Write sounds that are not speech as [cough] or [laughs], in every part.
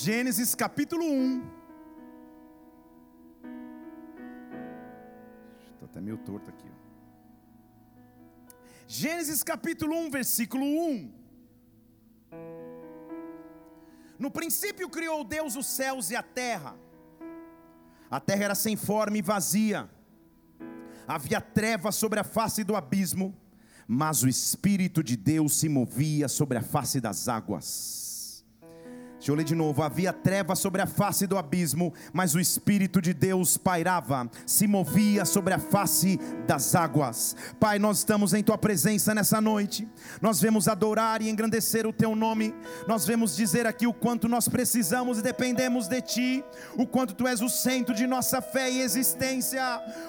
Gênesis capítulo 1. Estou até meio torto aqui. Gênesis capítulo 1, versículo 1. No princípio criou Deus os céus e a terra. A terra era sem forma e vazia. Havia trevas sobre a face do abismo, mas o Espírito de Deus se movia sobre a face das águas. Deixa eu ler de novo. Havia trevas sobre a face do abismo, mas o Espírito de Deus pairava, se movia sobre a face das águas. Pai, nós estamos em Tua presença nessa noite. Nós vemos adorar e engrandecer o Teu nome. Nós vemos dizer aqui o quanto nós precisamos e dependemos de Ti, o quanto Tu és o centro de nossa fé e existência,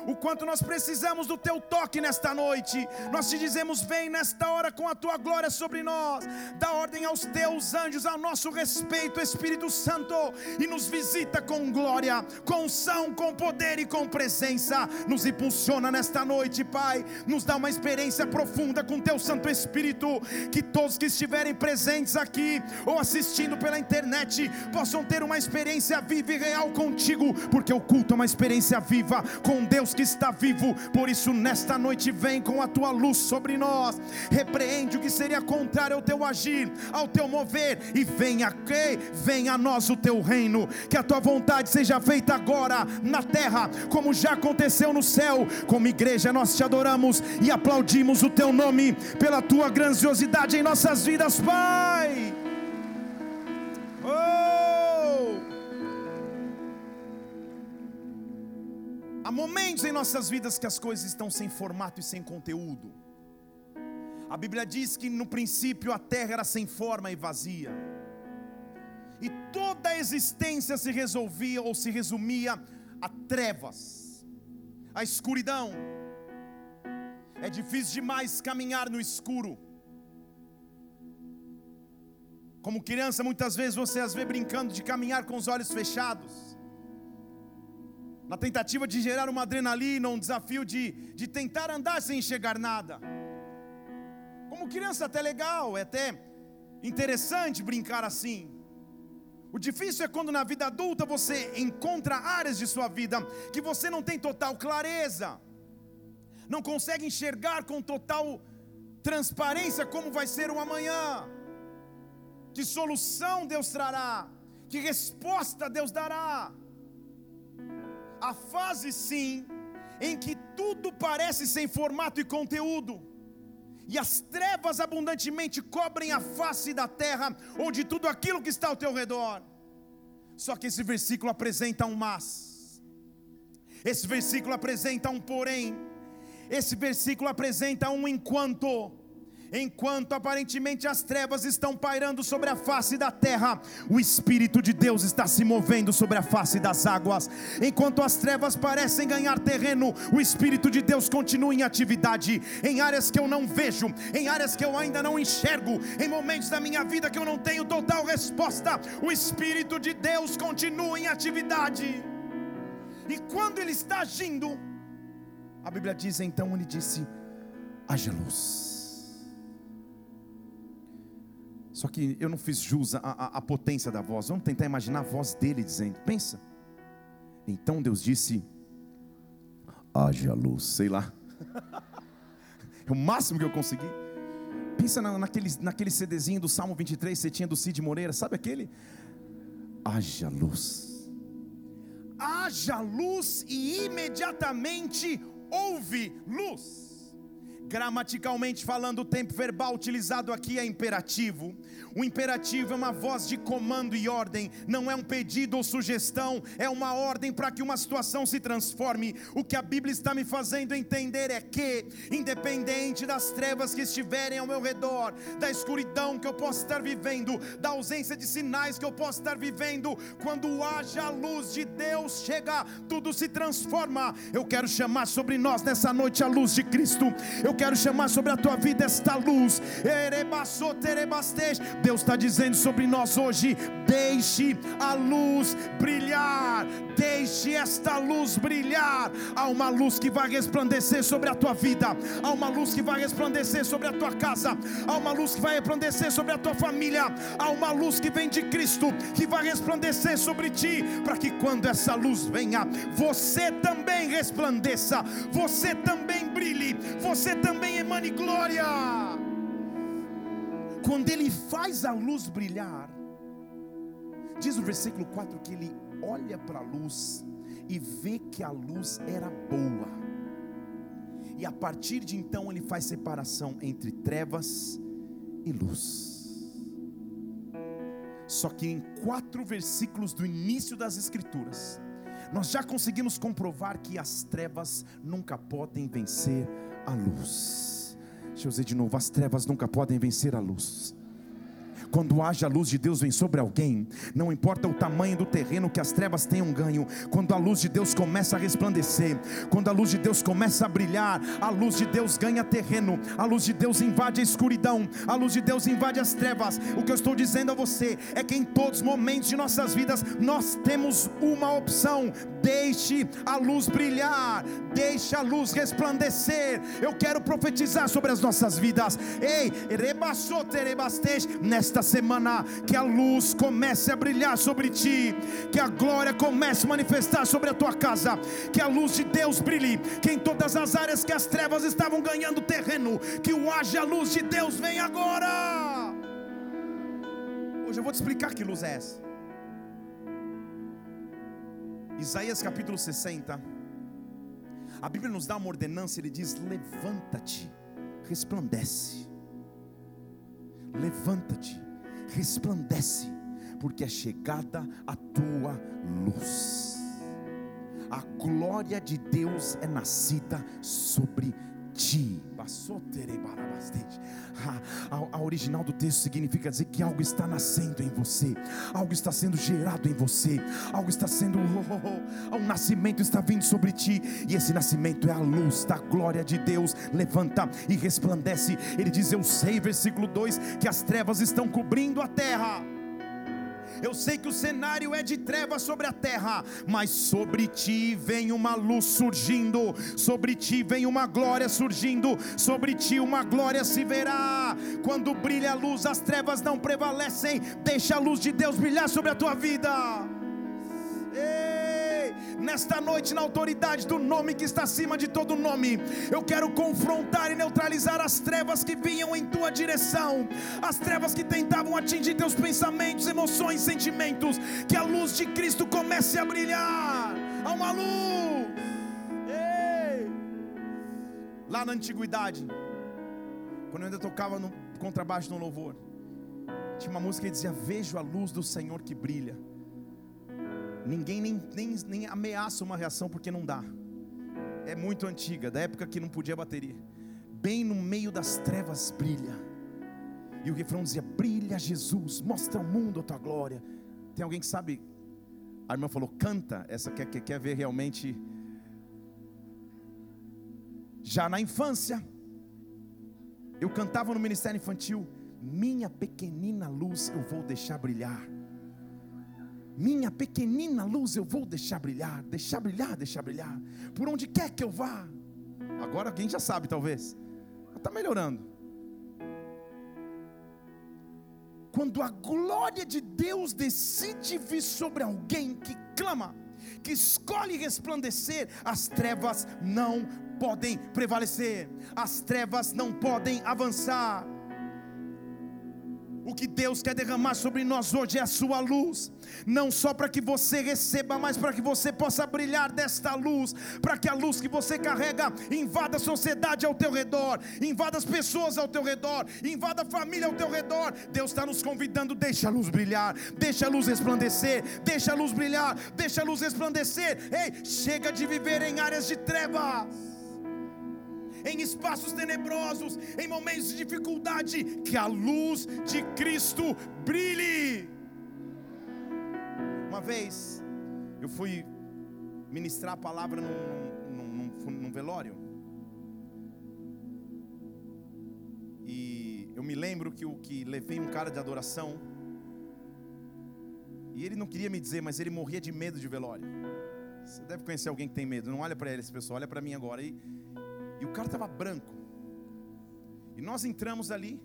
o quanto nós precisamos do Teu toque nesta noite. Nós te dizemos: vem nesta hora com a Tua glória sobre nós, dá ordem aos Teus anjos a nosso respeito Espírito, Espírito Santo, e nos visita com glória, com unção, com poder e com presença. Nos impulsiona nesta noite, Pai. Nos dá uma experiência profunda com Teu Santo Espírito. Que todos que estiverem presentes aqui ou assistindo pela internet possam ter uma experiência viva e real contigo, porque o culto é uma experiência viva com Deus que está vivo. Por isso, nesta noite, vem com a Tua luz sobre nós. Repreende o que seria contrário ao Teu agir, ao Teu mover, e venha venha a nós o teu reino, que a tua vontade seja feita agora na terra, como já aconteceu no céu. Como igreja, nós te adoramos e aplaudimos o teu nome pela tua grandiosidade em nossas vidas, Pai. Oh! Há momentos em nossas vidas que as coisas estão sem formato e sem conteúdo. A Bíblia diz que no princípio a terra era sem forma e vazia e toda a existência se resolvia ou se resumia a trevas, a escuridão. É difícil demais caminhar no escuro. Como criança, muitas vezes você as vê brincando de caminhar com os olhos fechados, na tentativa de gerar uma adrenalina, um desafio de, de tentar andar sem enxergar nada. Como criança, até legal, é até interessante brincar assim. O difícil é quando na vida adulta você encontra áreas de sua vida que você não tem total clareza, não consegue enxergar com total transparência como vai ser o amanhã, que solução Deus trará, que resposta Deus dará. A fase sim, em que tudo parece sem formato e conteúdo, e as trevas abundantemente cobrem a face da terra, ou de tudo aquilo que está ao teu redor. Só que esse versículo apresenta um mas, esse versículo apresenta um porém, esse versículo apresenta um enquanto. Enquanto aparentemente as trevas estão pairando sobre a face da terra, o Espírito de Deus está se movendo sobre a face das águas. Enquanto as trevas parecem ganhar terreno, o Espírito de Deus continua em atividade, em áreas que eu não vejo, em áreas que eu ainda não enxergo, em momentos da minha vida que eu não tenho total resposta. O Espírito de Deus continua em atividade, e quando Ele está agindo, a Bíblia diz então: Ele disse: haja luz. Só que eu não fiz jus à, potência da voz. Vamos tentar imaginar a voz dele dizendo: Pensa. Então Deus disse: Haja luz, sei lá. [laughs] é o máximo que eu consegui. Pensa na, naquele, naquele CDzinho do Salmo 23, você tinha do Cid Moreira, sabe aquele? Haja luz. Haja luz e imediatamente houve luz. Gramaticalmente falando, o tempo verbal utilizado aqui é imperativo. O imperativo é uma voz de comando e ordem, não é um pedido ou sugestão, é uma ordem para que uma situação se transforme. O que a Bíblia está me fazendo entender é que, independente das trevas que estiverem ao meu redor, da escuridão que eu possa estar vivendo, da ausência de sinais que eu possa estar vivendo, quando haja a luz de Deus chega, tudo se transforma. Eu quero chamar sobre nós nessa noite a luz de Cristo. Eu quero chamar sobre a tua vida esta luz. Deus está dizendo sobre nós hoje: Deixe a luz brilhar. Deixe esta luz brilhar. Há uma luz que vai resplandecer sobre a tua vida. Há uma luz que vai resplandecer sobre a tua casa. Há uma luz que vai resplandecer sobre a tua família. Há uma luz que vem de Cristo que vai resplandecer sobre ti, para que quando essa luz venha, você também resplandeça, você também brilhe, você também emane glória. Quando ele faz a luz brilhar, diz o versículo 4 que ele olha para a luz e vê que a luz era boa. E a partir de então ele faz separação entre trevas e luz. Só que em quatro versículos do início das Escrituras, nós já conseguimos comprovar que as trevas nunca podem vencer a luz. Deixa eu dizer de novo: as trevas nunca podem vencer a luz. Quando haja a luz de Deus vem sobre alguém, não importa o tamanho do terreno que as trevas tenham ganho, quando a luz de Deus começa a resplandecer, quando a luz de Deus começa a brilhar, a luz de Deus ganha terreno, a luz de Deus invade a escuridão, a luz de Deus invade as trevas. O que eu estou dizendo a você é que em todos os momentos de nossas vidas nós temos uma opção: deixe a luz brilhar, deixe a luz resplandecer. Eu quero profetizar sobre as nossas vidas. Ei, nesta semana, que a luz comece a brilhar sobre ti, que a glória comece a manifestar sobre a tua casa, que a luz de Deus brilhe, que em todas as áreas que as trevas estavam ganhando terreno, que o haja luz de Deus vem agora. Hoje eu vou te explicar que luz é essa. Isaías capítulo 60. A Bíblia nos dá uma ordenança, ele diz: levanta-te, resplandece. Levanta-te, resplandece, porque é chegada a tua luz. A glória de Deus é nascida sobre ti. A, a, original do texto significa dizer que algo está nascendo em você, algo está sendo gerado em você, algo está sendo, oh, oh, oh, um nascimento está vindo sobre ti, e esse nascimento é a luz da glória de Deus. Levanta e resplandece. Ele diz: Eu sei, versículo 2, que as trevas estão cobrindo a terra eu sei que o cenário é de trevas sobre a terra, mas sobre ti vem uma luz surgindo, sobre ti vem uma glória surgindo, sobre ti uma glória se verá. Quando brilha a luz, as trevas não prevalecem. Deixa a luz de Deus brilhar sobre a tua vida. Ei nesta noite, na autoridade do nome que está acima de todo nome, eu quero confrontar e neutralizar as trevas que vinham em tua direção, as trevas que tentavam atingir teus pensamentos, emoções, sentimentos. Que a luz de Cristo comece a brilhar. Há uma luz. Ei. Lá na antiguidade, quando eu ainda tocava no contrabaixo no louvor, tinha uma música que dizia: Vejo a luz do Senhor que brilha Ninguém nem, nem, nem ameaça uma reação porque não dá. É muito antiga, da época que não podia bateria. Bem no meio das trevas brilha. E o refrão dizia: Brilha Jesus, mostra ao mundo a tua glória. Tem alguém que sabe? A irmã falou: Canta. Essa quer, quer, quer ver realmente. Já na infância, eu cantava no ministério infantil: Minha pequenina luz eu vou deixar brilhar. Minha pequenina luz eu vou deixar brilhar, deixar brilhar, deixar brilhar, por onde quer que eu vá. Agora alguém já sabe, talvez, está melhorando. Quando a glória de Deus decide vir sobre alguém que clama, que escolhe resplandecer, as trevas não podem prevalecer, as trevas não podem avançar. O que Deus quer derramar sobre nós hoje é a sua luz, não só para que você receba, mas para que você possa brilhar desta luz, para que a luz que você carrega invada a sociedade ao teu redor, invada as pessoas ao teu redor, invada a família ao teu redor. Deus está nos convidando, deixa a luz brilhar, deixa a luz resplandecer, deixa a luz brilhar, deixa a luz resplandecer. Ei, chega de viver em áreas de trevas em espaços tenebrosos, em momentos de dificuldade, que a luz de Cristo brilhe. Uma vez, eu fui ministrar a palavra num, num, num, num velório. E eu me lembro que o que levei um cara de adoração. E ele não queria me dizer, mas ele morria de medo de velório. Você deve conhecer alguém que tem medo. Não olha para ele, esse pessoal, olha para mim agora. E, e o cara estava branco. E nós entramos ali.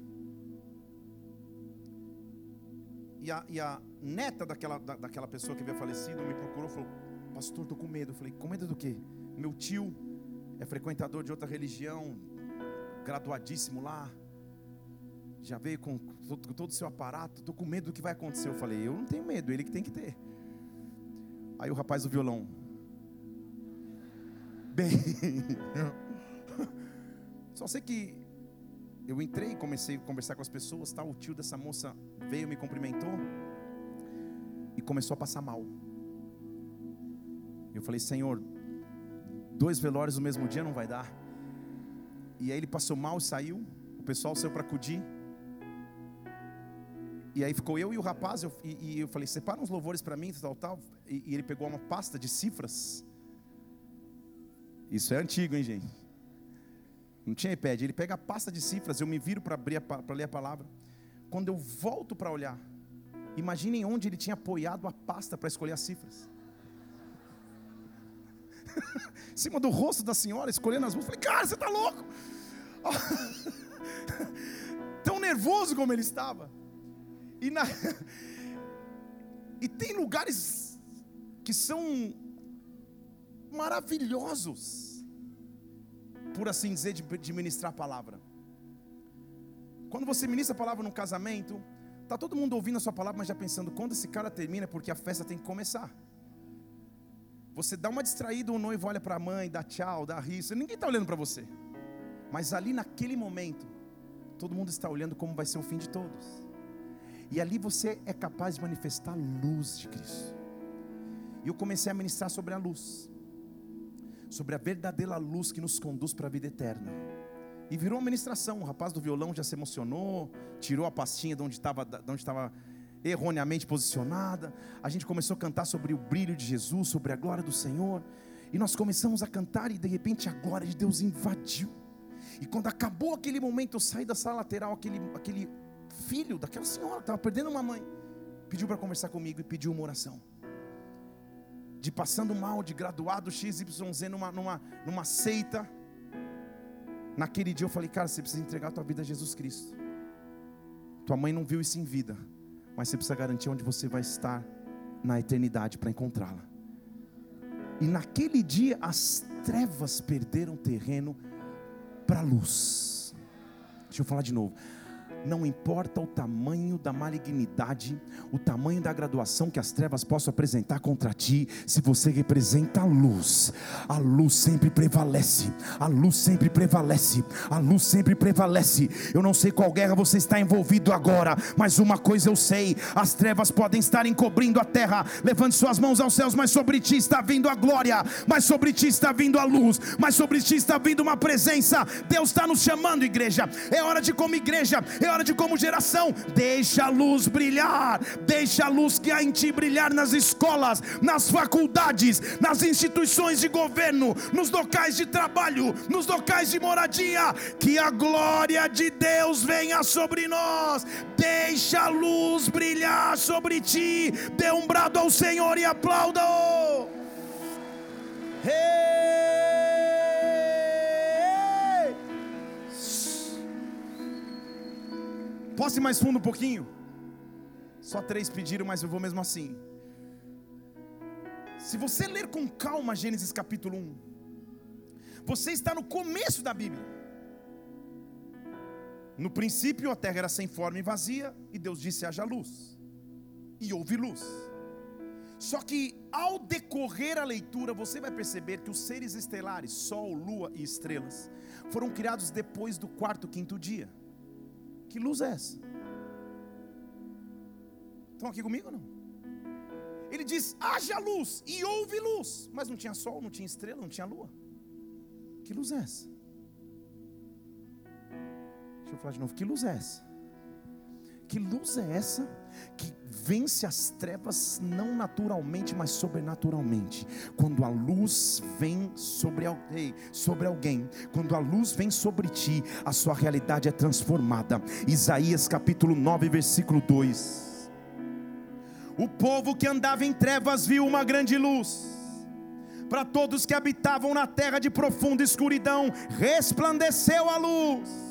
E a, e a neta daquela, da, daquela pessoa que havia falecido me procurou e falou: Pastor, estou com medo. Eu falei: Com medo do quê? Meu tio é frequentador de outra religião, graduadíssimo lá. Já veio com todo o seu aparato. Estou com medo do que vai acontecer. Eu falei: Eu não tenho medo, ele que tem que ter. Aí o rapaz do violão. Bem. [laughs] Só sei que eu entrei, comecei a conversar com as pessoas, tal, o tio dessa moça veio, me cumprimentou e começou a passar mal. Eu falei, Senhor, dois velórios no mesmo dia não vai dar. E aí ele passou mal e saiu, o pessoal saiu para acudir. E aí ficou eu e o rapaz, eu, e, e, eu falei, separa uns louvores para mim, tal, tal. E, e ele pegou uma pasta de cifras. Isso é antigo, hein, gente? Não tinha iPad. Ele pega a pasta de cifras, eu me viro para abrir para ler a palavra. Quando eu volto para olhar, imaginem onde ele tinha apoiado a pasta para escolher as cifras. [laughs] em cima do rosto da senhora, escolhendo as músicas. Falei, cara, você está louco? [laughs] Tão nervoso como ele estava. E, na... [laughs] e tem lugares que são maravilhosos por assim dizer, de, de ministrar a palavra. Quando você ministra a palavra no casamento, tá todo mundo ouvindo a sua palavra, mas já pensando quando esse cara termina, porque a festa tem que começar. Você dá uma distraída, o noivo olha para a mãe, dá tchau, dá riso, ninguém está olhando para você. Mas ali naquele momento, todo mundo está olhando como vai ser o fim de todos. E ali você é capaz de manifestar a luz de Cristo. E eu comecei a ministrar sobre a luz sobre a verdadeira luz que nos conduz para a vida eterna. E virou uma ministração. O rapaz do violão já se emocionou, tirou a pastinha de onde estava, erroneamente posicionada. A gente começou a cantar sobre o brilho de Jesus, sobre a glória do Senhor. E nós começamos a cantar e de repente a glória de Deus invadiu. E quando acabou aquele momento, eu saí da sala lateral, aquele, aquele filho daquela senhora que estava perdendo uma mãe, pediu para conversar comigo e pediu uma oração de passando mal, de graduado XYZ numa, numa, numa seita. Naquele dia eu falei, cara, você precisa entregar a tua vida a Jesus Cristo. Tua mãe não viu isso em vida, mas você precisa garantir onde você vai estar na eternidade para encontrá-la. E naquele dia as trevas perderam terreno para a luz. Deixa eu falar de novo não importa o tamanho da malignidade, o tamanho da graduação que as trevas possam apresentar contra ti, se você representa a luz, a luz sempre prevalece, a luz sempre prevalece, a luz sempre prevalece. Eu não sei qual guerra você está envolvido agora, mas uma coisa eu sei: as trevas podem estar encobrindo a terra. Levante suas mãos aos céus, mas sobre ti está vindo a glória, mas sobre ti está vindo a luz, mas sobre ti está vindo uma presença. Deus está nos chamando, igreja. É hora de, como igreja, hora de como geração, deixa a luz brilhar, deixa a luz que há em ti brilhar nas escolas, nas faculdades, nas instituições de governo, nos locais de trabalho, nos locais de moradia, que a glória de Deus venha sobre nós, deixa a luz brilhar sobre ti, dê um brado ao Senhor e aplauda-o. Hey! Posso ir mais fundo um pouquinho? Só três pediram, mas eu vou mesmo assim. Se você ler com calma Gênesis capítulo 1, você está no começo da Bíblia. No princípio a terra era sem forma e vazia, e Deus disse: haja luz. E houve luz. Só que ao decorrer a leitura, você vai perceber que os seres estelares, Sol, Lua e estrelas, foram criados depois do quarto, quinto dia. Que luz é essa? Estão aqui comigo não? Ele diz: haja luz, e houve luz, mas não tinha sol, não tinha estrela, não tinha lua. Que luz é essa? Deixa eu falar de novo: que luz é essa? Que luz é essa que vence as trevas não naturalmente, mas sobrenaturalmente. Quando a luz vem sobre alguém, sobre alguém, quando a luz vem sobre ti, a sua realidade é transformada. Isaías capítulo 9, versículo 2. O povo que andava em trevas viu uma grande luz. Para todos que habitavam na terra de profunda escuridão, resplandeceu a luz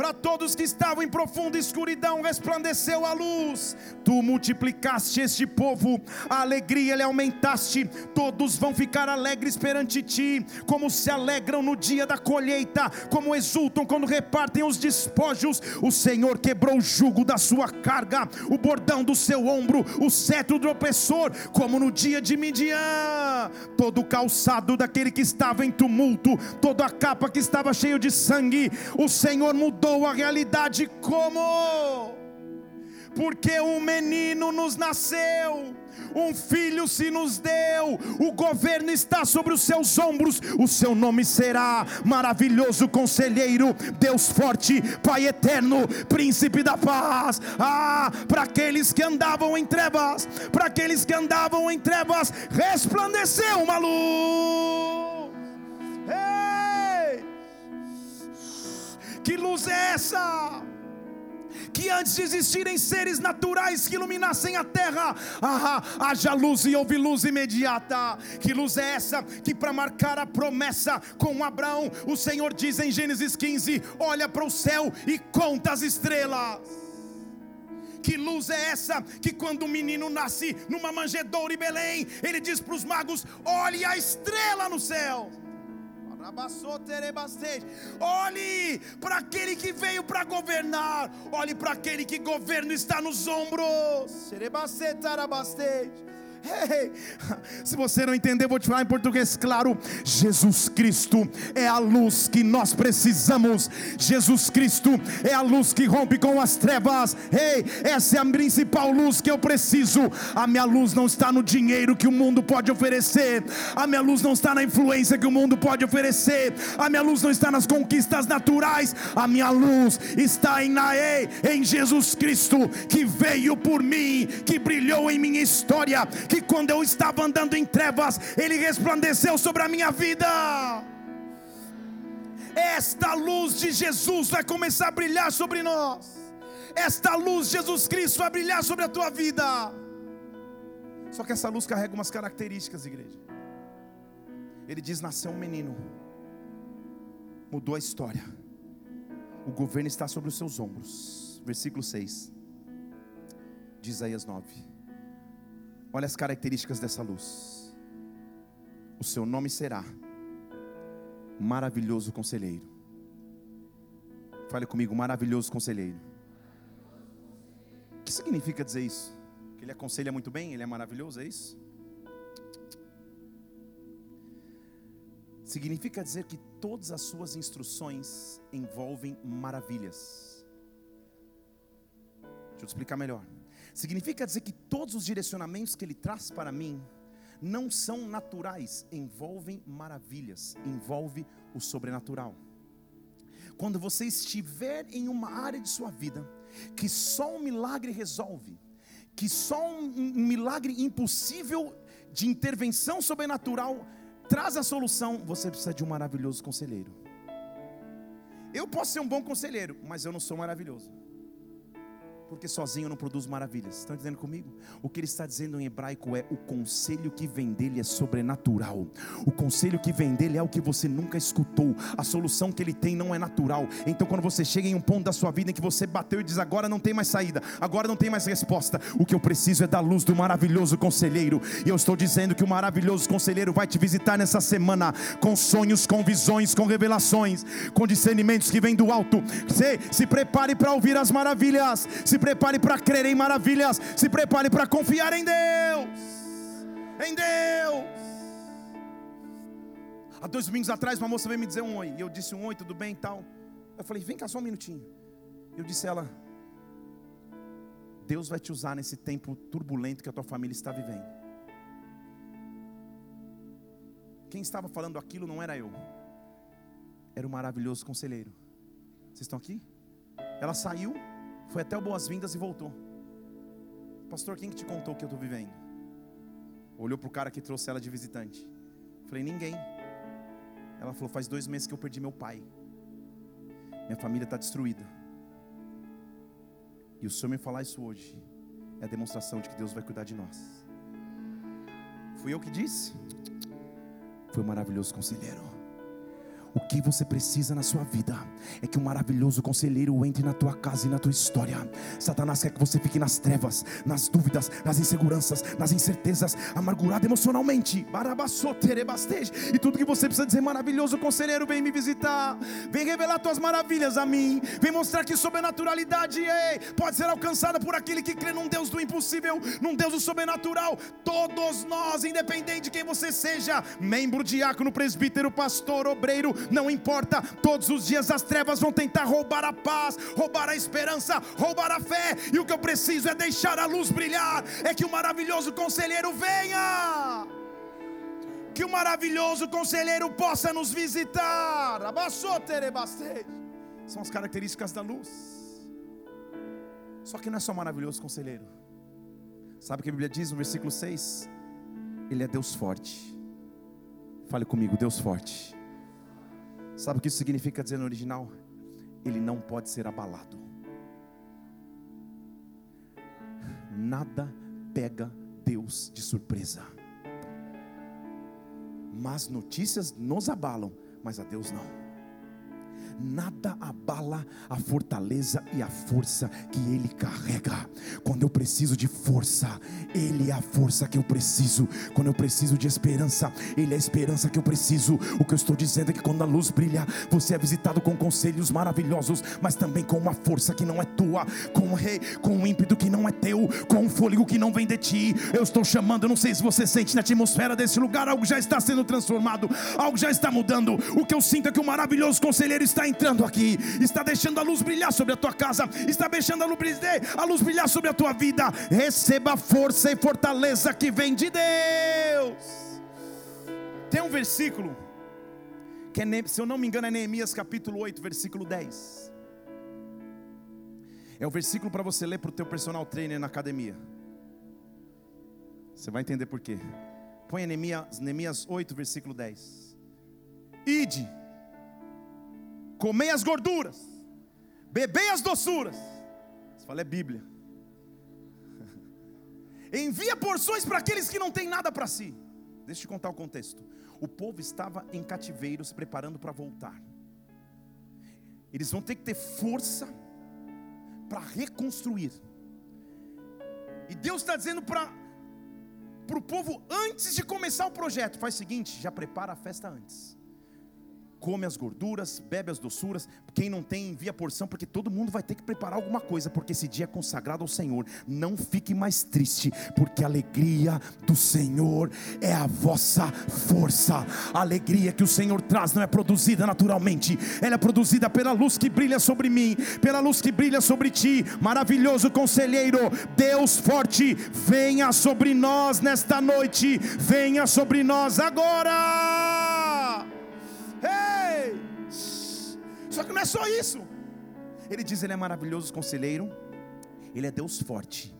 para todos que estavam em profunda escuridão, resplandeceu a luz. Tu multiplicaste este povo, a alegria lhe aumentaste. Todos vão ficar alegres perante ti, como se alegram no dia da colheita, como exultam quando repartem os despojos. O Senhor quebrou o jugo da sua carga, o bordão do seu ombro, o cetro do opressor, como no dia de Midian. Todo o calçado daquele que estava em tumulto, toda a capa que estava cheio de sangue, o Senhor mudou mudou a realidade como? Porque um menino nos nasceu, um filho se nos deu, o governo está sobre os seus ombros, o seu nome será maravilhoso conselheiro, Deus forte, Pai eterno, príncipe da paz. Ah, para aqueles que andavam em trevas, para aqueles que andavam em trevas, resplandeceu uma luz. Que luz é essa? que antes de existirem seres naturais que iluminassem a terra, ah, haja luz e houve luz imediata. Que luz é essa? Que para marcar a promessa com Abraão, o Senhor diz em Gênesis 15: Olha para o céu e conta as estrelas. Que luz é essa? Que quando o menino nasce numa manjedoura em Belém, ele diz para os magos: Olhe a estrela no céu. Olhe para aquele que veio para governar. Olhe para aquele que governo está nos ombros. Hey, se você não entender, vou te falar em português claro. Jesus Cristo é a luz que nós precisamos. Jesus Cristo é a luz que rompe com as trevas. Ei, hey, essa é a principal luz que eu preciso. A minha luz não está no dinheiro que o mundo pode oferecer. A minha luz não está na influência que o mundo pode oferecer. A minha luz não está nas conquistas naturais. A minha luz está em Naê, em Jesus Cristo, que veio por mim, que brilhou em minha história que quando eu estava andando em trevas, Ele resplandeceu sobre a minha vida. Esta luz de Jesus vai começar a brilhar sobre nós. Esta luz Jesus Cristo vai brilhar sobre a tua vida. Só que essa luz carrega umas características, igreja. Ele diz: nasceu um menino, mudou a história. O governo está sobre os seus ombros. Versículo 6 de Isaías 9. Olha as características dessa luz. O seu nome será Maravilhoso Conselheiro. Fale comigo, Maravilhoso Conselheiro. O que significa dizer isso? Que ele aconselha muito bem, ele é maravilhoso, é isso? Significa dizer que todas as suas instruções envolvem maravilhas. Deixa eu te explicar melhor. Significa dizer que todos os direcionamentos que Ele traz para mim não são naturais, envolvem maravilhas, envolve o sobrenatural. Quando você estiver em uma área de sua vida que só um milagre resolve, que só um, um milagre impossível de intervenção sobrenatural traz a solução, você precisa de um maravilhoso conselheiro. Eu posso ser um bom conselheiro, mas eu não sou maravilhoso porque sozinho não produz maravilhas. Estão entendendo comigo? O que ele está dizendo em hebraico é: o conselho que vem dele é sobrenatural. O conselho que vem dele é o que você nunca escutou. A solução que ele tem não é natural. Então, quando você chega em um ponto da sua vida em que você bateu e diz: agora não tem mais saída, agora não tem mais resposta, o que eu preciso é da luz do maravilhoso conselheiro. E eu estou dizendo que o maravilhoso conselheiro vai te visitar nessa semana com sonhos, com visões, com revelações, com discernimentos que vêm do alto. Se, se prepare para ouvir as maravilhas. Se prepare para crer em maravilhas, se prepare para confiar em Deus. Em Deus. Há dois domingos atrás, uma moça veio me dizer um oi. E eu disse um oi, tudo bem e tal. Eu falei, vem cá só um minutinho. Eu disse a ela: Deus vai te usar nesse tempo turbulento que a tua família está vivendo. Quem estava falando aquilo não era eu, era o maravilhoso conselheiro. Vocês estão aqui? Ela saiu, foi até o boas-vindas e voltou. Pastor, quem que te contou que eu estou vivendo? Olhou para o cara que trouxe ela de visitante. Falei, ninguém. Ela falou, faz dois meses que eu perdi meu pai. Minha família está destruída. E o Senhor me falar isso hoje. é a demonstração de que Deus vai cuidar de nós. Fui eu que disse? Foi um maravilhoso conselheiro. O que você precisa na sua vida é que um maravilhoso conselheiro entre na tua casa e na tua história. Satanás quer que você fique nas trevas, nas dúvidas, nas inseguranças, nas incertezas, amargurado emocionalmente. E tudo que você precisa dizer, maravilhoso conselheiro, vem me visitar, vem revelar tuas maravilhas a mim, vem mostrar que sobrenaturalidade ei, pode ser alcançada por aquele que crê num Deus do impossível, num Deus do sobrenatural. Todos nós, independente de quem você seja, membro, diácono, presbítero, pastor, obreiro, não importa, todos os dias as trevas vão tentar roubar a paz, roubar a esperança, roubar a fé, e o que eu preciso é deixar a luz brilhar, é que o maravilhoso conselheiro venha. Que o maravilhoso conselheiro possa nos visitar. São as características da luz. Só que não é só maravilhoso conselheiro. Sabe o que a Bíblia diz no versículo 6? Ele é Deus forte. Fale comigo, Deus forte. Sabe o que isso significa dizer no original? Ele não pode ser abalado. Nada pega Deus de surpresa. Mas notícias nos abalam, mas a Deus não nada abala a fortaleza e a força que Ele carrega. Quando eu preciso de força, Ele é a força que eu preciso. Quando eu preciso de esperança, Ele é a esperança que eu preciso. O que eu estou dizendo é que quando a luz brilha, você é visitado com conselhos maravilhosos, mas também com uma força que não é tua, com um rei, com um ímpeto que não é teu, com um fôlego que não vem de ti. Eu estou chamando, não sei se você sente na atmosfera desse lugar, algo já está sendo transformado, algo já está mudando. O que eu sinto é que o maravilhoso conselheiro está entrando aqui, está deixando a luz brilhar sobre a tua casa, está deixando a luz a luz brilhar sobre a tua vida. Receba força e fortaleza que vem de Deus. Tem um versículo que é, se eu não me engano é Neemias capítulo 8, versículo 10. É o versículo para você ler para o teu personal trainer na academia. Você vai entender por quê. Põe Neemias, Neemias 8, versículo 10. Ide comei as gorduras, bebei as doçuras. Você fala, é Bíblia. [laughs] Envia porções para aqueles que não têm nada para si. Deixa eu te contar o contexto. O povo estava em cativeiro, se preparando para voltar. Eles vão ter que ter força para reconstruir. E Deus está dizendo para o povo, antes de começar o projeto, faz o seguinte: já prepara a festa antes come as gorduras, bebe as doçuras. Quem não tem, envia porção, porque todo mundo vai ter que preparar alguma coisa, porque esse dia é consagrado ao Senhor. Não fique mais triste, porque a alegria do Senhor é a vossa força. A alegria que o Senhor traz não é produzida naturalmente, ela é produzida pela luz que brilha sobre mim, pela luz que brilha sobre ti. Maravilhoso conselheiro, Deus forte, venha sobre nós nesta noite, venha sobre nós agora. Só que não é só isso. Ele diz: Ele é maravilhoso conselheiro, Ele é Deus forte.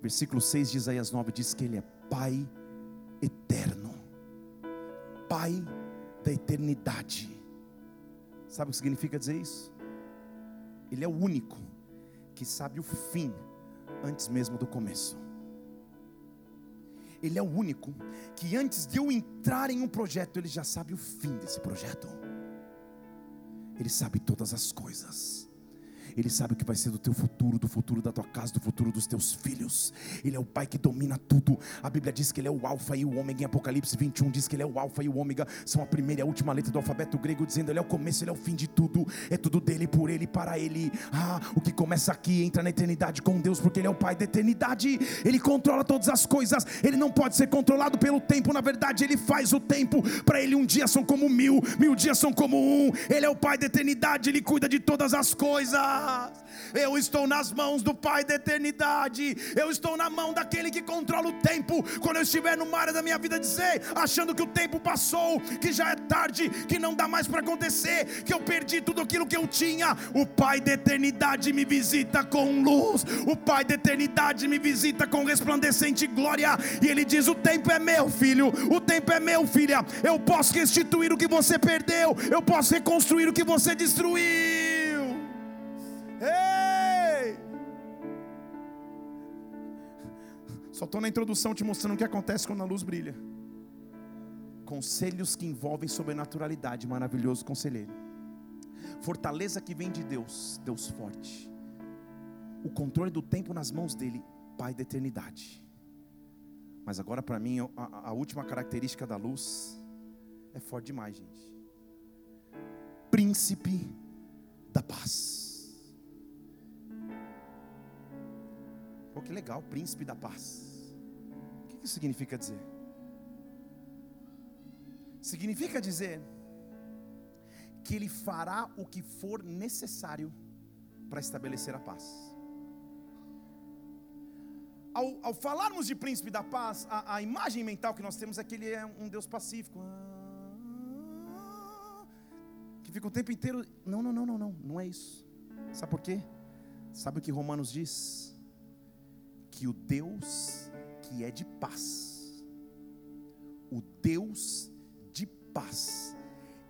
Versículo 6 de Isaías 9 diz que Ele é Pai eterno, Pai da eternidade. Sabe o que significa dizer isso? Ele é o único que sabe o fim antes mesmo do começo. Ele é o único que antes de eu entrar em um projeto, ele já sabe o fim desse projeto. Ele sabe todas as coisas. Ele sabe o que vai ser do teu futuro, do futuro da tua casa, do futuro dos teus filhos. Ele é o Pai que domina tudo. A Bíblia diz que Ele é o Alfa e o Ômega. Em Apocalipse 21 diz que Ele é o Alfa e o Ômega. São a primeira e a última letra do alfabeto grego, dizendo Ele é o começo, Ele é o fim de tudo. É tudo dele, por Ele, para Ele. Ah, o que começa aqui entra na eternidade com Deus, porque Ele é o Pai da eternidade. Ele controla todas as coisas. Ele não pode ser controlado pelo tempo. Na verdade, Ele faz o tempo. Para Ele, um dia são como mil, mil dias são como um. Ele é o Pai da eternidade. Ele cuida de todas as coisas. Eu estou nas mãos do Pai da eternidade. Eu estou na mão daquele que controla o tempo. Quando eu estiver numa área da minha vida dizer, achando que o tempo passou, que já é tarde, que não dá mais para acontecer, que eu perdi tudo aquilo que eu tinha, o Pai da eternidade me visita com luz. O Pai da eternidade me visita com resplandecente glória. E ele diz: "O tempo é meu, filho. O tempo é meu, filha. Eu posso restituir o que você perdeu. Eu posso reconstruir o que você destruiu." Só estou na introdução te mostrando o que acontece quando a luz brilha. Conselhos que envolvem sobrenaturalidade, maravilhoso conselheiro. Fortaleza que vem de Deus, Deus forte. O controle do tempo nas mãos dele, Pai da eternidade. Mas agora para mim, a, a última característica da luz é forte demais, gente. Príncipe da paz. Pô, que legal, príncipe da paz. Que significa dizer? Significa dizer que Ele fará o que for necessário para estabelecer a paz. Ao, ao, falarmos de príncipe da paz, a, a, imagem mental que nós temos é que ele é um Deus pacífico, que fica o tempo inteiro. Não, não, não, não, não, não é isso. Sabe por quê? Sabe o que Romanos diz? Que o Deus que é de paz, o Deus de paz,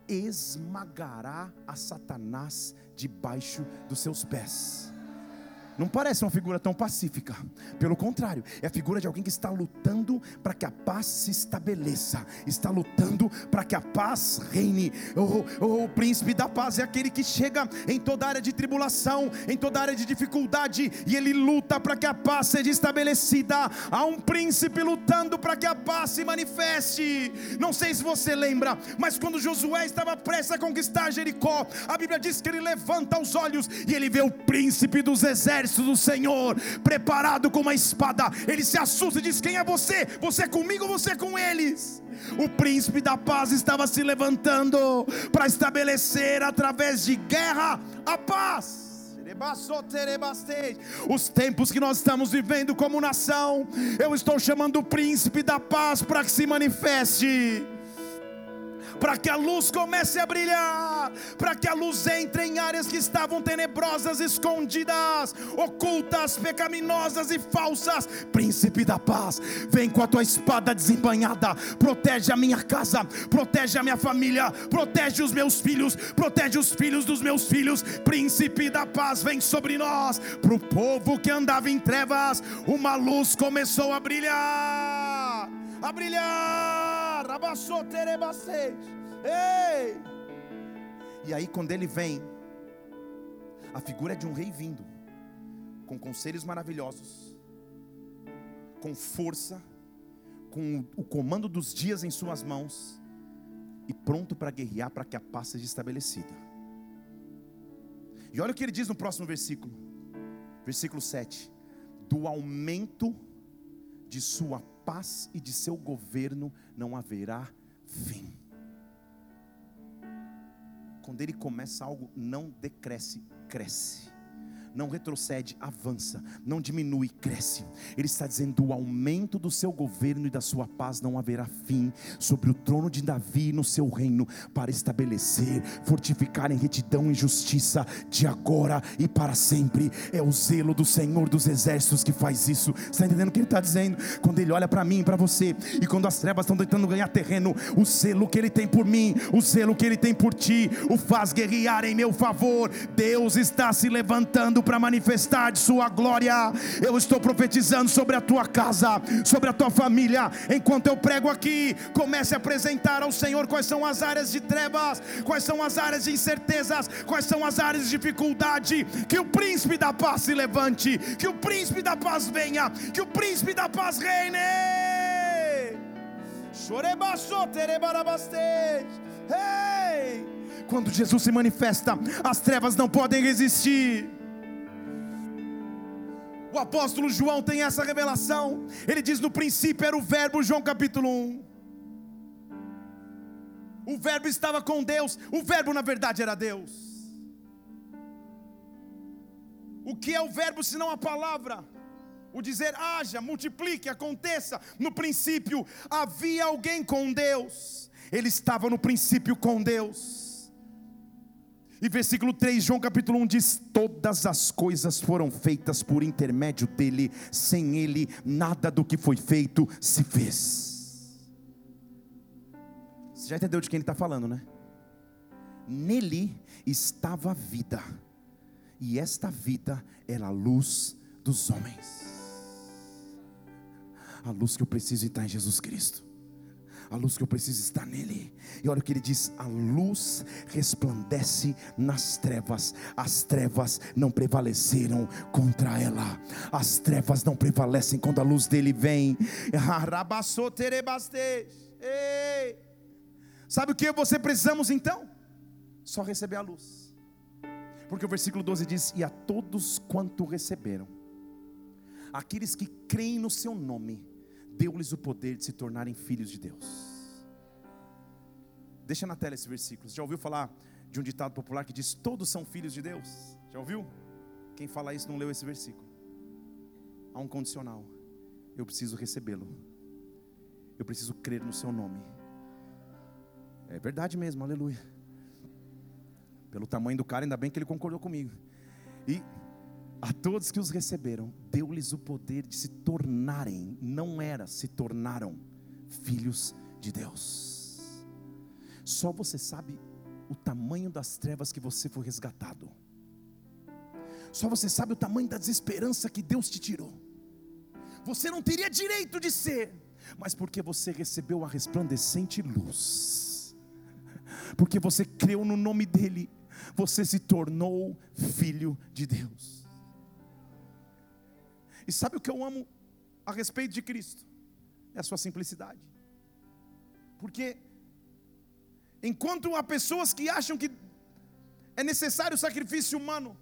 esmagará a Satanás debaixo dos seus pés. Não parece uma figura tão pacífica. Pelo contrário, é a figura de alguém que está lutando para que a paz se estabeleça. Está lutando para que a paz reine. O, o, o, príncipe da paz é aquele que chega em toda área de tribulação, em toda área de dificuldade, e ele luta para que a paz seja estabelecida. Há um príncipe lutando para que a paz se manifeste. Não sei se você lembra, mas quando Josué estava prestes a conquistar Jericó, a Bíblia diz que ele levanta os olhos e ele vê o príncipe dos exércitos exército do Senhor, preparado com uma espada. Ele se assusta e diz: Quem é você? Você é comigo ou você é com eles? O príncipe da paz estava se levantando para estabelecer através de guerra a paz. Os tempos que nós estamos vivendo como nação, eu estou chamando o príncipe da paz para que se manifeste para que a luz comece a brilhar, para que a luz entre em áreas que estavam tenebrosas, escondidas, ocultas, pecaminosas e falsas. Príncipe da paz, vem com a tua espada desembanhada, protege a minha casa, protege a minha família, protege os meus filhos, protege os filhos dos meus filhos. Príncipe da paz, vem sobre nós, para o povo que andava em trevas, uma luz começou a brilhar, a brilhar Ei! E aí, quando ele vem, a figura é de um rei vindo, com conselhos maravilhosos, com força, com o comando dos dias em suas mãos, e pronto para guerrear para que a paz seja estabelecida. E olha o que ele diz no próximo versículo, versículo 7: do aumento de sua paz e de seu governo não haverá fim. Quando ele começa algo, não decresce, cresce não retrocede, avança, não diminui, cresce. Ele está dizendo: o aumento do seu governo e da sua paz não haverá fim sobre o trono de Davi no seu reino, para estabelecer, fortificar em retidão e justiça, de agora e para sempre. É o zelo do Senhor dos exércitos que faz isso. Está entendendo o que ele está dizendo? Quando ele olha para mim e para você, e quando as trevas estão tentando ganhar terreno, o zelo que ele tem por mim, o zelo que ele tem por ti, o faz guerrear em meu favor. Deus está se levantando para manifestar de Sua glória. Eu estou profetizando sobre a tua casa, sobre a tua família. Enquanto eu prego aqui, comece a apresentar ao Senhor quais são as áreas de trevas, quais são as áreas de incertezas, quais são as áreas de dificuldade. Que o príncipe da paz se levante, que o príncipe da paz venha, que o príncipe da paz reine. Ei! Quando Jesus se manifesta, as trevas não podem resistir. O apóstolo João tem essa revelação. Ele diz: no princípio era o Verbo, João capítulo 1. O Verbo estava com Deus, o Verbo na verdade era Deus. O que é o Verbo senão a palavra? O dizer haja, multiplique, aconteça. No princípio havia alguém com Deus, ele estava no princípio com Deus. E versículo 3, João capítulo 1 diz: Todas as coisas foram feitas por intermédio dele, sem ele, nada do que foi feito se fez. Você já entendeu de quem ele está falando, né? Nele estava a vida, e esta vida era a luz dos homens. A luz que eu preciso está em Jesus Cristo. A luz que eu preciso está nele. E olha o que ele diz: a luz resplandece nas trevas, as trevas não prevaleceram contra ela, as trevas não prevalecem quando a luz dele vem. [laughs] Sabe o que você precisamos então? Só receber a luz. Porque o versículo 12 diz: E a todos quanto receberam, aqueles que creem no seu nome, deu-lhes o poder de se tornarem filhos de Deus. Deixa na tela esse versículo. Você já ouviu falar de um ditado popular que diz: Todos são filhos de Deus? Já ouviu? Quem fala isso não leu esse versículo. Há um condicional. Eu preciso recebê-lo. Eu preciso crer no seu nome. É verdade mesmo, aleluia. Pelo tamanho do cara, ainda bem que ele concordou comigo. E a todos que os receberam, deu-lhes o poder de se tornarem, não era, se tornaram filhos de Deus. Só você sabe o tamanho das trevas que você foi resgatado. Só você sabe o tamanho da desesperança que Deus te tirou. Você não teria direito de ser, mas porque você recebeu a resplandecente luz, porque você creu no nome dEle, você se tornou filho de Deus. E sabe o que eu amo a respeito de Cristo? É a sua simplicidade. Porque enquanto há pessoas que acham que é necessário o sacrifício humano,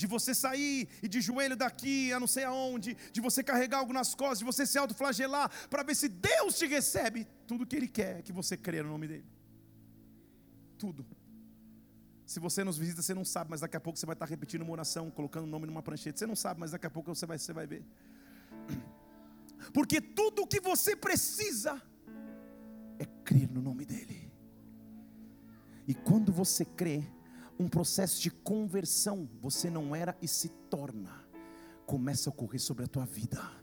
de você sair e de joelho daqui a não sei aonde, de você carregar algo nas costas, de você se autoflagelar, para ver se Deus te recebe, tudo que Ele quer é que você creia no nome dEle. Tudo. Se você nos visita, você não sabe, mas daqui a pouco você vai estar repetindo uma oração, colocando o nome numa prancheta. Você não sabe, mas daqui a pouco você vai, você vai ver. [clears throat] Porque tudo o que você precisa é crer no nome dEle. E quando você crê, um processo de conversão, você não era e se torna, começa a ocorrer sobre a tua vida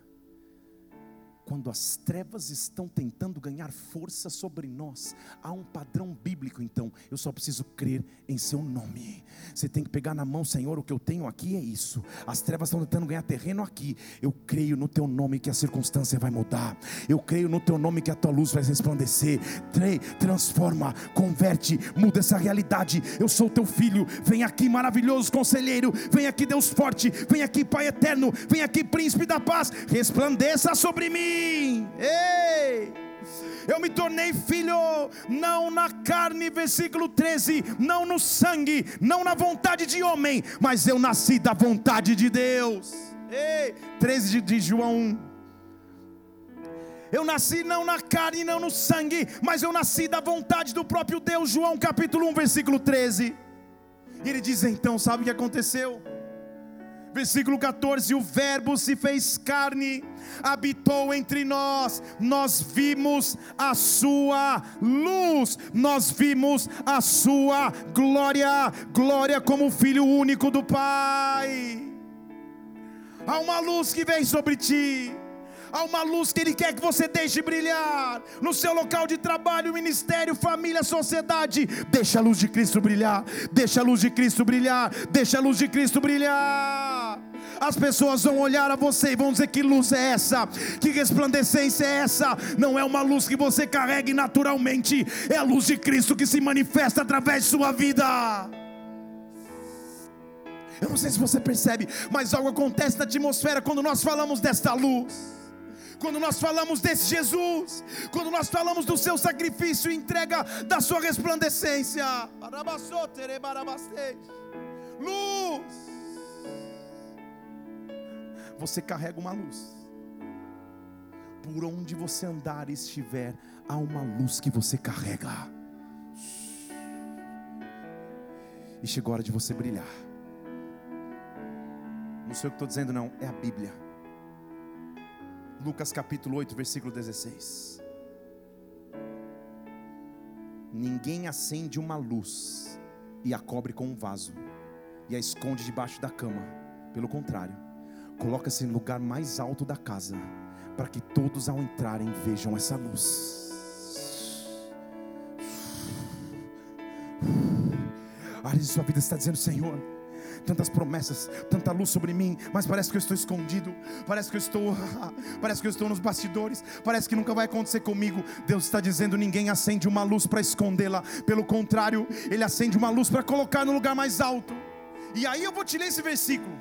quando as trevas estão tentando ganhar força sobre nós, há um padrão bíblico, então, eu só preciso crer em seu nome. Você tem que pegar na mão, Senhor, o que eu tenho aqui é isso. As trevas estão tentando ganhar terreno aqui. Eu creio no teu nome que a circunstância vai mudar. Eu creio no teu nome que a tua luz vai resplandecer. Transforma, converte, muda essa realidade. Eu sou teu filho. Vem aqui, maravilhoso conselheiro. Vem aqui, Deus forte. Vem aqui, Pai eterno. Vem aqui, príncipe da paz. Resplandeça sobre mim mim. Ei! Eu me tornei filho, não na carne, versículo 13, não no sangue, não na vontade de homem, mas eu nasci da vontade de Deus. Ei, 13 de, de João 1. Eu nasci não na carne, não no sangue, mas eu nasci da vontade do próprio Deus. João capítulo 1, versículo 13. E ele diz então: sabe o que aconteceu? Versículo 14: O Verbo se fez carne, habitou entre nós, nós vimos a Sua luz, nós vimos a Sua glória, glória como Filho único do Pai. Há uma luz que vem sobre ti há uma luz que Ele quer que você deixe brilhar no seu local de trabalho, ministério, família, sociedade. Deixa a luz de Cristo brilhar, deixa a luz de Cristo brilhar, deixa a luz de Cristo brilhar. As pessoas vão olhar a você e vão dizer: que luz é essa? Que resplandecência é essa? Não é uma luz que você carregue naturalmente, é a luz de Cristo que se manifesta através de sua vida. Eu não sei se você percebe, mas algo acontece na atmosfera quando nós falamos desta luz quando nós falamos desse Jesus, quando nós falamos do seu sacrifício e entrega da sua resplandecência. Luz. Você carrega uma luz. Por onde você andar e estiver, há uma luz que você carrega. E chegou a hora de você brilhar. Não sei o que estou dizendo, não, é a Bíblia. Lucas capítulo 8, versículo 16. Ninguém acende uma luz e a cobre com um vaso e a esconde debaixo da cama. Pelo contrário, coloca-se no lugar mais alto da casa, para que todos ao entrarem vejam essa luz. A área de sua vida está dizendo, Senhor, tantas promessas, tanta luz sobre mim, mas parece que eu estou escondido, parece que eu estou, [laughs] parece que eu estou nos bastidores, parece que nunca vai acontecer comigo. Deus está dizendo: ninguém acende uma luz para escondê-la, pelo contrário, Ele acende uma luz para colocar no lugar mais alto. E aí eu vou te ler esse versículo,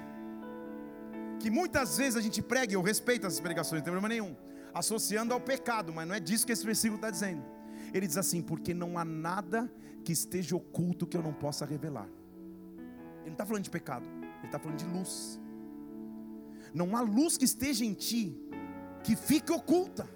que muitas vezes a gente prega, eu respeito essas pregações, não tem problema nenhum, associando ao pecado, mas não é disso que esse versículo está dizendo. Ele diz assim: porque não há nada que esteja oculto que eu não possa revelar. Ele não está falando de pecado, ele está falando de luz. Não há luz que esteja em ti que fique oculta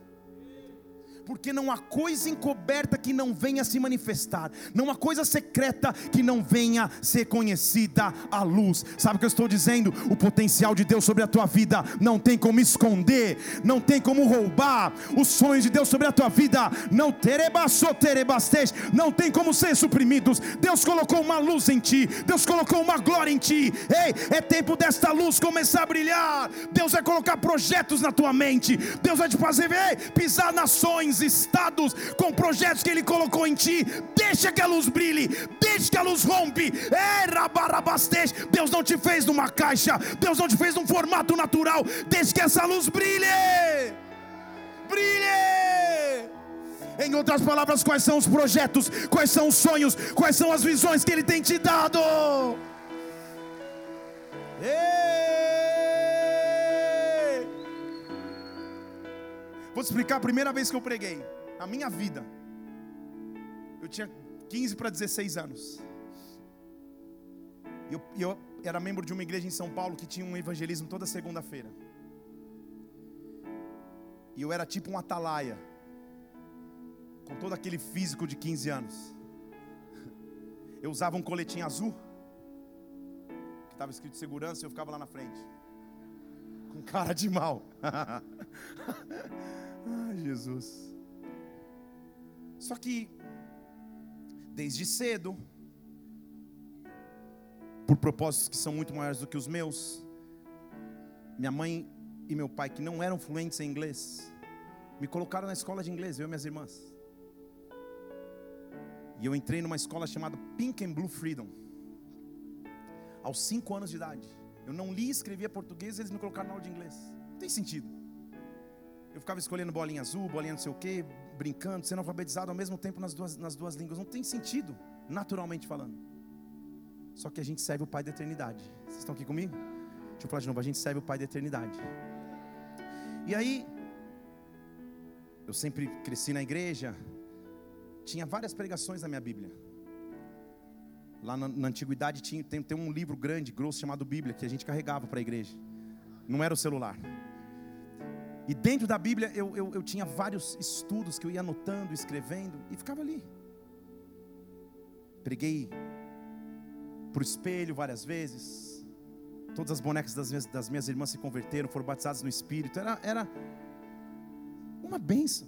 porque não há coisa encoberta que não venha se manifestar, não há coisa secreta que não venha ser conhecida à luz. Sabe o que eu estou dizendo? O potencial de Deus sobre a tua vida não tem como esconder, não tem como roubar. Os sonhos de Deus sobre a tua vida não terebastej, não tem como ser suprimidos. Deus colocou uma luz em ti, Deus colocou uma glória em ti. Ei, é tempo desta luz começar a brilhar. Deus vai colocar projetos na tua mente. Deus vai te fazer ei, pisar nações estados, com projetos que Ele colocou em ti. Deixa que a luz brilhe, deixa que a luz rompe. Deus não te fez numa caixa, Deus não te fez num formato natural. Deixa que essa luz brilhe. Brilhe. Em outras palavras, quais são os projetos, quais são os sonhos, quais são as visões que Ele tem te dado? Ei! Vou te explicar a primeira vez que eu preguei, na minha vida. Eu tinha 15 para 16 anos. E eu, eu era membro de uma igreja em São Paulo que tinha um evangelismo toda segunda-feira. E eu era tipo um atalaia, com todo aquele físico de 15 anos. [laughs] Eu usava um coletinho azul, que estava escrito segurança, e eu ficava lá na frente, com cara de mal. [laughs] Ai, Jesus. Só que, desde cedo, por propósitos que são muito maiores do que os meus, minha mãe e meu pai, que não eram fluentes em inglês, me colocaram na escola de inglês, eu e minhas irmãs. E eu entrei numa escola chamada Pink and Blue Freedom, aos 5 anos de idade. Eu não li e escrevia português, eles me colocaram na aula de inglês. Não tem sentido. Eu ficava escolhendo bolinha azul, bolinha não sei o quê, brincando, sendo alfabetizado ao mesmo tempo nas duas, nas duas línguas. Não tem sentido, naturalmente falando. Só que a gente serve o Pai da eternidade. Vocês estão aqui comigo? Deixa eu falar de novo. A gente serve o Pai da eternidade. E aí, eu sempre cresci na igreja. Tinha várias pregações na minha Bíblia. Lá na, na antiguidade tinha, tem, tem um livro grande, grosso, chamado Bíblia, que a gente carregava para a igreja. Não era o celular. E dentro da Bíblia eu, eu, eu tinha vários estudos que eu ia anotando, escrevendo e ficava ali. Preguei para o espelho várias vezes. Todas as bonecas das minhas, das minhas irmãs se converteram, foram batizadas no Espírito. Era, era uma benção.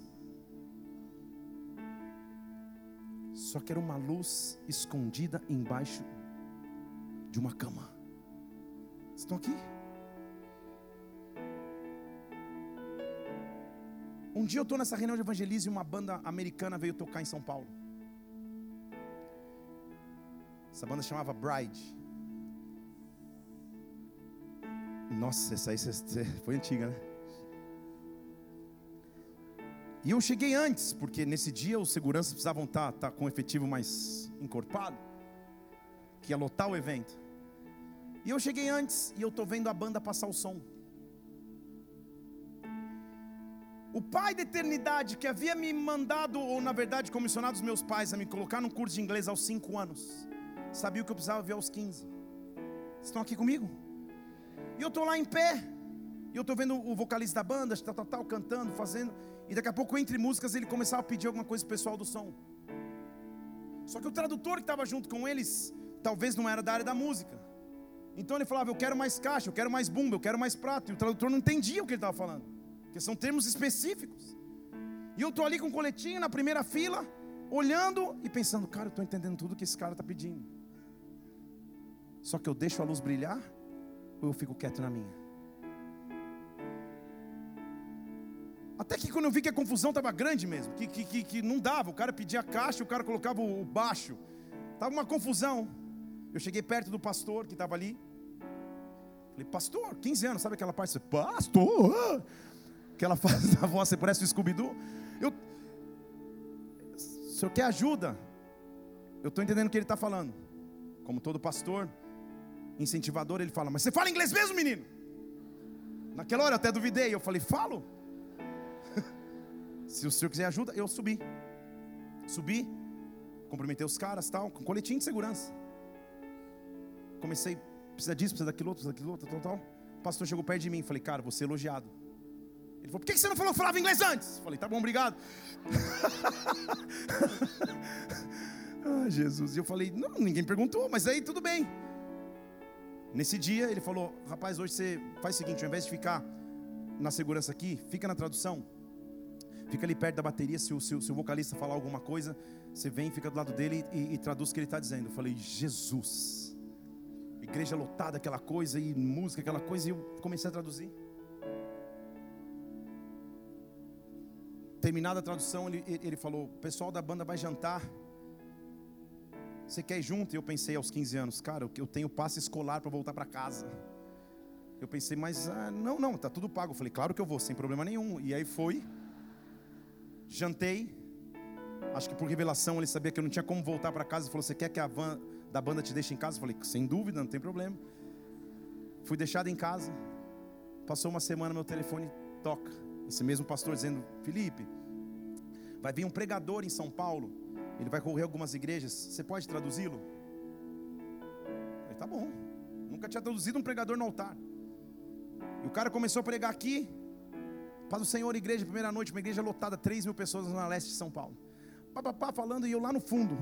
Só que era uma luz escondida embaixo de uma cama. Estão aqui? Um dia eu estou nessa reunião de evangelismo e uma banda americana veio tocar em São Paulo. Essa banda chamava Bride. Nossa, essa aí foi antiga, né? E eu cheguei antes, porque nesse dia os seguranças precisavam estar, tá, estar tá com o efetivo mais encorpado, que ia lotar o evento. E eu cheguei antes e eu estou vendo a banda passar o som. O Pai da eternidade que havia me mandado, ou na verdade comissionado os meus pais a me colocar num curso de inglês aos 5 anos, sabia o que eu precisava ver aos 15. Estão aqui comigo? E eu estou lá em pé, e eu estou vendo o vocalista da banda, tal, tal, tal, cantando, fazendo, e daqui a pouco, entre músicas, ele começava a pedir alguma coisa pessoal do som. Só que o tradutor que estava junto com eles, talvez não era da área da música. Então ele falava: Eu quero mais caixa, eu quero mais bumbo, eu quero mais prato. E o tradutor não entendia o que ele estava falando porque são termos específicos. E eu estou ali com o coletinho na primeira fila, olhando e pensando, cara, eu estou entendendo tudo que esse cara está pedindo. Só que eu deixo a luz brilhar ou eu fico quieto na minha? Até que quando eu vi que a confusão estava grande mesmo, que, que, que, que, não dava, o cara pedia a caixa, o cara colocava o baixo, estava uma confusão. Eu cheguei perto do pastor que estava ali, Falei, pastor, 15 anos, sabe aquela parte? Pastor, aquela [laughs] fase da voz, você parece o Scooby-Doo. Eu, o senhor quer ajuda? Eu estou entendendo o que ele está falando. Como todo pastor, incentivador, ele fala, mas você fala inglês mesmo, menino? Naquela hora eu até duvidei, eu falei, falo. [laughs] Se o senhor quiser ajuda, eu subi. Subi, cumprimentei os caras, tal, com coletinho de segurança. Comecei, precisa disso, precisa daquilo outro, precisa daquilo outro, tal, tal. O pastor chegou perto de mim, falei, cara, você elogiado. Ele falou, por que você não falou que falava inglês antes? Falei, tá bom, obrigado. [laughs] ah, Jesus. E eu falei, não, ninguém perguntou, mas aí tudo bem. Nesse dia ele falou, rapaz, hoje você faz o seguinte, ao invés de ficar na segurança aqui, fica na tradução. Fica ali perto da bateria, se o, se, se o vocalista falar alguma coisa, você vem, fica do lado dele e, e traduz o que ele está dizendo. Eu falei, Jesus. Igreja lotada, aquela coisa, e música, aquela coisa, e eu comecei a traduzir. Terminada a tradução, ele, ele falou: o pessoal da banda vai jantar. Você quer ir junto? E eu pensei aos 15 anos, cara, eu tenho passe escolar para voltar para casa. Eu pensei, mas ah, não, não, tá tudo pago. Eu falei, claro que eu vou, sem problema nenhum. E aí foi, jantei. Acho que por revelação ele sabia que eu não tinha como voltar para casa. Ele falou: Você quer que a van da banda te deixe em casa? Eu falei: Sem dúvida, não tem problema. Fui deixado em casa. Passou uma semana, meu telefone toca. Esse mesmo pastor dizendo: Felipe, vai vir um pregador em São Paulo. Ele vai correr algumas igrejas. Você pode traduzi-lo? Falei: Tá bom. Nunca tinha traduzido um pregador no altar. E o cara começou a pregar aqui. Paz do Senhor, igreja, primeira noite, uma igreja lotada, 3 mil pessoas na leste de São Paulo. Papapá falando e eu lá no fundo.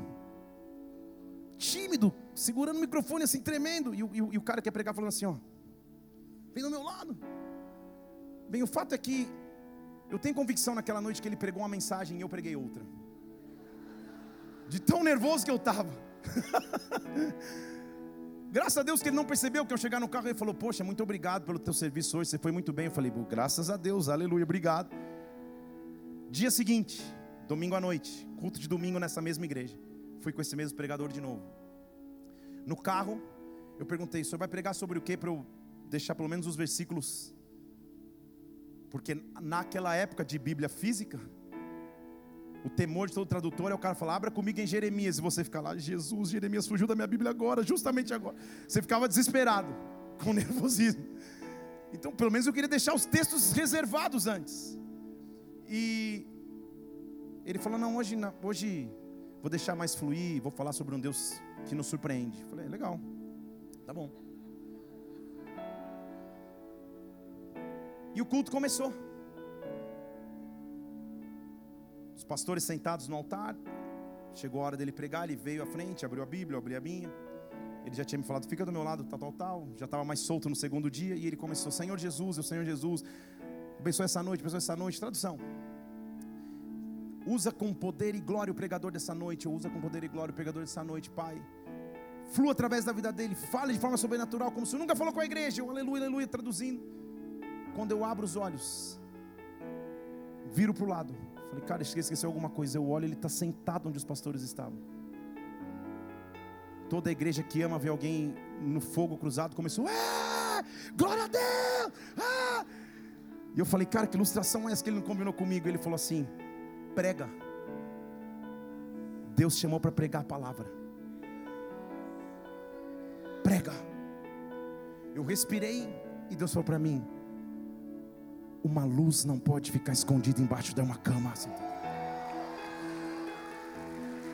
Tímido, segurando o microfone assim, tremendo. E, e, e o cara quer pregar falando assim, ó. Vem do meu lado. Bem, o fato é que eu tenho convicção naquela noite que ele pregou uma mensagem e eu preguei outra. De tão nervoso que eu estava. [laughs] Graças a Deus que ele não percebeu que eu chegar no carro e falou: Poxa, muito obrigado pelo teu serviço hoje, você foi muito bem. Eu falei: Graças a Deus, aleluia, obrigado. Dia seguinte, domingo à noite, culto de domingo nessa mesma igreja. Fui com esse mesmo pregador de novo. No carro, eu perguntei: O senhor vai pregar sobre o que para eu deixar pelo menos os versículos? Porque naquela época de Bíblia física, o temor de todo tradutor é o cara falar, abra comigo em Jeremias, e você fica lá, Jesus, Jeremias fugiu da minha Bíblia agora, justamente agora. Você ficava desesperado, [laughs] com nervosismo. Então, pelo menos eu queria deixar os textos reservados antes. E ele falou: Não, hoje, não, hoje vou deixar mais fluir, vou falar sobre um Deus que nos surpreende. falei: Legal, tá bom. E o culto começou. Os pastores sentados no altar. Chegou a hora dele pregar, ele veio à frente, abriu a Bíblia, abriu a minha. Ele já tinha me falado, fica do meu lado, tal, tal, tal. Já estava mais solto no segundo dia. E ele começou, Senhor Jesus, o Senhor Jesus. Abençoe essa noite, abençoe essa noite. Tradução. Usa com poder e glória o pregador dessa noite. Usa com poder e glória o pregador dessa noite, Pai. Flua através da vida dele. Fale de forma sobrenatural, como se nunca falou com a igreja. Eu, aleluia, aleluia, traduzindo. Quando eu abro os olhos, viro para o lado Falei, cara, esqueceu alguma coisa. Eu olho, ele está sentado onde os pastores estavam. Toda a igreja que ama ver alguém no fogo cruzado começou, é, glória a Deus! Ah! E eu falei, cara, que ilustração é essa que ele não combinou comigo? Ele falou assim: prega. Deus chamou para pregar a palavra. Prega. Eu respirei e Deus falou para mim: uma luz não pode ficar escondida embaixo de uma cama. Assim.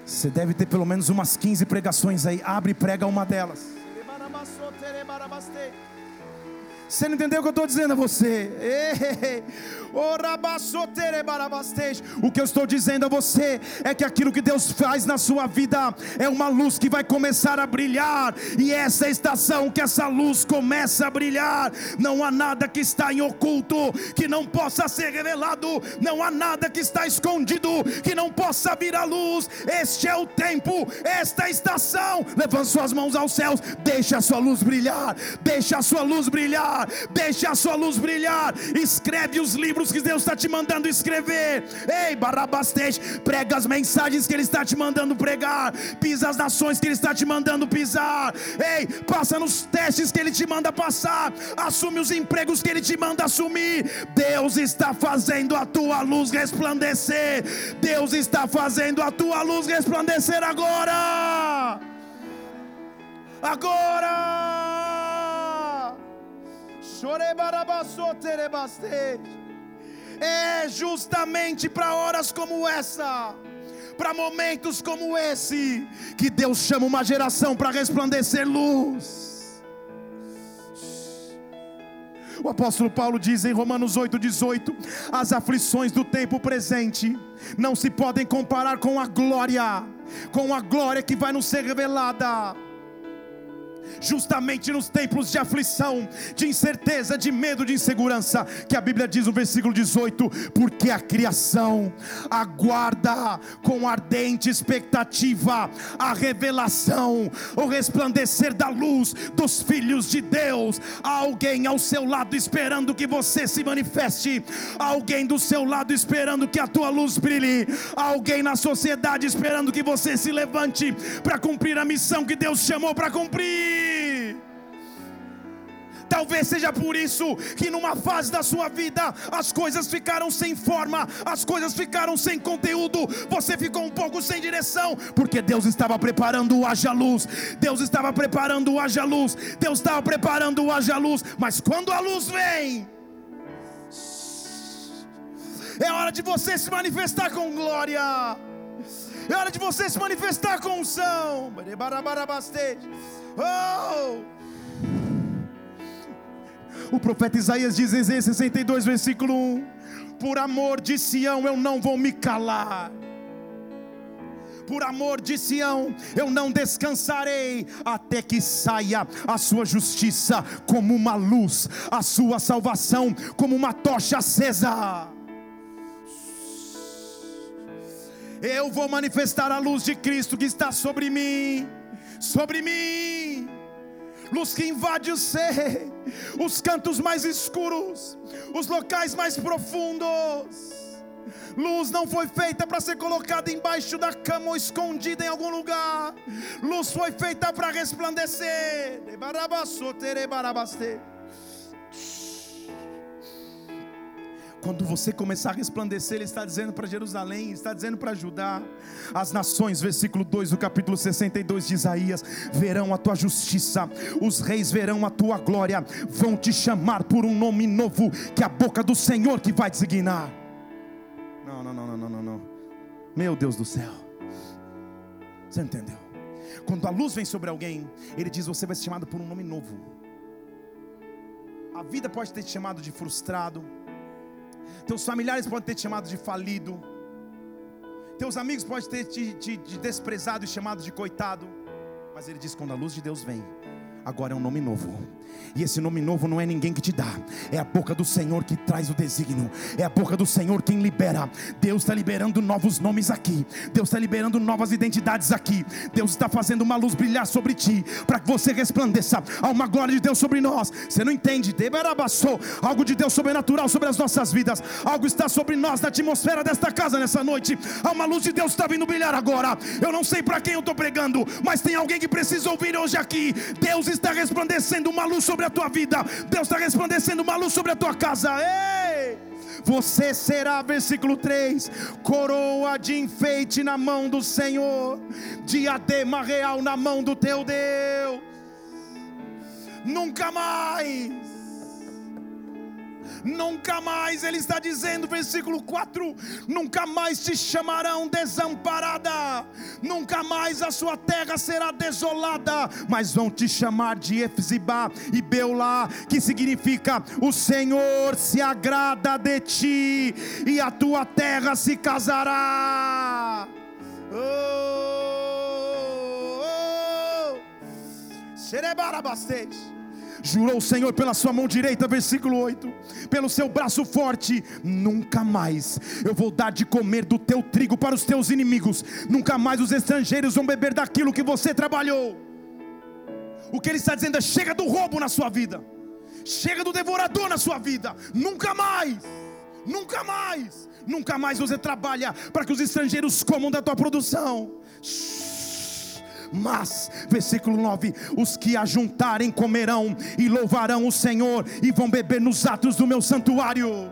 Você deve ter pelo menos umas 15 pregações aí. Abre e prega uma delas. Você não entendeu o que eu estou dizendo a você? O que eu estou dizendo a você é que aquilo que Deus faz na sua vida é uma luz que vai começar a brilhar, e essa estação que essa luz começa a brilhar, não há nada que está em oculto que não possa ser revelado, não há nada que está escondido que não possa vir à luz. Este é o tempo, esta é estação. Levante suas mãos aos céus, deixa a sua luz brilhar, deixa a sua luz brilhar brilhar. Deixe a sua luz brilhar. Escreve os livros que Deus está te mandando escrever. Ei, Barabastej, prega as mensagens que Ele está te mandando pregar. Pisa as nações que Ele está te mandando pisar. Ei, passa nos testes que Ele te manda passar. Assume os empregos que Ele te manda assumir. Deus está fazendo a tua luz resplandecer. Deus está fazendo a tua luz resplandecer agora. Agora. É justamente para horas como essa para momentos como esse, que Deus chama uma geração para resplandecer luz. O apóstolo Paulo diz em Romanos 8,18: as aflições do tempo presente não se podem comparar com a glória, com a glória que vai nos ser revelada justamente nos tempos de aflição, de incerteza, de medo, de insegurança, que a Bíblia diz no versículo 18: porque a criação aguarda com ardente expectativa a revelação, o resplandecer da luz dos filhos de Deus. Há alguém ao seu lado esperando que você se manifeste, Há alguém do seu lado esperando que a tua luz brilhe, Há alguém na sociedade esperando que você se levante para cumprir a missão que Deus chamou para cumprir. Talvez seja por isso que numa fase da sua vida as coisas ficaram sem forma, as coisas ficaram sem conteúdo, você ficou um pouco sem direção, porque Deus estava preparando o haja luz, Deus estava preparando o haja luz, Deus estava preparando o haja luz, mas quando a luz vem, é hora de você se manifestar com glória. É hora de você se manifestar com unção. Oh! O profeta Isaías diz em 62, versículo 1: Por amor de Sião eu não vou me calar. Por amor de Sião, eu não descansarei até que saia a sua justiça como uma luz, a sua salvação como uma tocha acesa. Eu vou manifestar a luz de Cristo que está sobre mim, sobre mim. Luz que invade o ser, os cantos mais escuros, os locais mais profundos. Luz não foi feita para ser colocada embaixo da cama ou escondida em algum lugar. Luz foi feita para resplandecer. Quando você começar a resplandecer, Ele está dizendo para Jerusalém, está dizendo para Judá, as nações, versículo 2 do capítulo 62 de Isaías, verão a tua justiça, os reis verão a tua glória, vão te chamar por um nome novo, que é a boca do Senhor que vai designar. Não, não, não, não, não, não. Meu Deus do céu. Você entendeu? Quando a luz vem sobre alguém, ele diz: Você vai ser chamado por um nome novo. A vida pode ter te chamado de frustrado, teus familiares podem ter te chamado de falido. Teus amigos podem ter te, te, te desprezado e chamado de coitado. Mas ele diz: quando a luz de Deus vem, agora é um nome novo. E esse nome novo não é ninguém que te dá, é a boca do Senhor que traz o desígnio, é a boca do Senhor quem libera. Deus está liberando novos nomes aqui, Deus está liberando novas identidades aqui. Deus está fazendo uma luz brilhar sobre ti, para que você resplandeça. Há uma glória de Deus sobre nós. Você não entende? Algo de Deus sobrenatural sobre as nossas vidas, algo está sobre nós na atmosfera desta casa nessa noite. Há uma luz de Deus que está vindo brilhar agora. Eu não sei para quem eu estou pregando, mas tem alguém que precisa ouvir hoje aqui. Deus está resplandecendo uma luz sobre a tua vida, Deus está resplandecendo uma luz sobre a tua casa. Ei! Você será, versículo 3, coroa de enfeite na mão do Senhor, diadema real na mão do teu Deus. Nunca mais nunca mais, ele está dizendo, versículo 4: nunca mais te chamarão desamparada, nunca mais a sua terra será desolada, mas vão te chamar de Efzibá e Beulá, que significa o Senhor se agrada de ti e a tua terra se casará. Oh, oh, oh. Jurou o Senhor pela sua mão direita, versículo 8, pelo seu braço forte, nunca mais eu vou dar de comer do teu trigo para os teus inimigos, nunca mais os estrangeiros vão beber daquilo que você trabalhou. O que ele está dizendo é: chega do roubo na sua vida. Chega do devorador na sua vida. Nunca mais. Nunca mais. Nunca mais você trabalha para que os estrangeiros comam da tua produção. Mas, versículo 9: os que ajuntarem comerão e louvarão o Senhor e vão beber nos atos do meu santuário.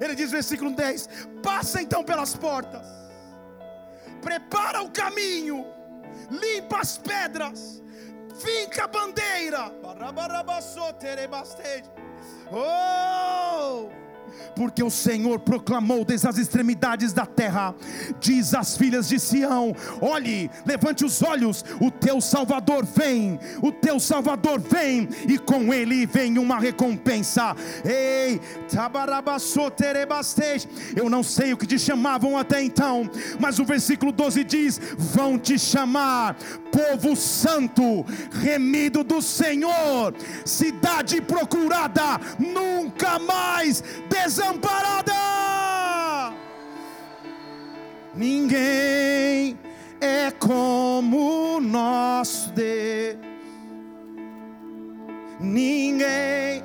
Ele diz, versículo 10: passa então pelas portas, prepara o caminho, limpa as pedras, finca a bandeira. Oh! Porque o Senhor proclamou desde as extremidades da terra, diz às filhas de Sião: olhe, levante os olhos, o teu Salvador vem, o teu Salvador vem, e com ele vem uma recompensa. Ei, eu não sei o que te chamavam até então, mas o versículo 12 diz: vão te chamar povo santo, remido do Senhor, cidade procurada, nunca mais desamparada. Ninguém é como o nosso Deus. Ninguém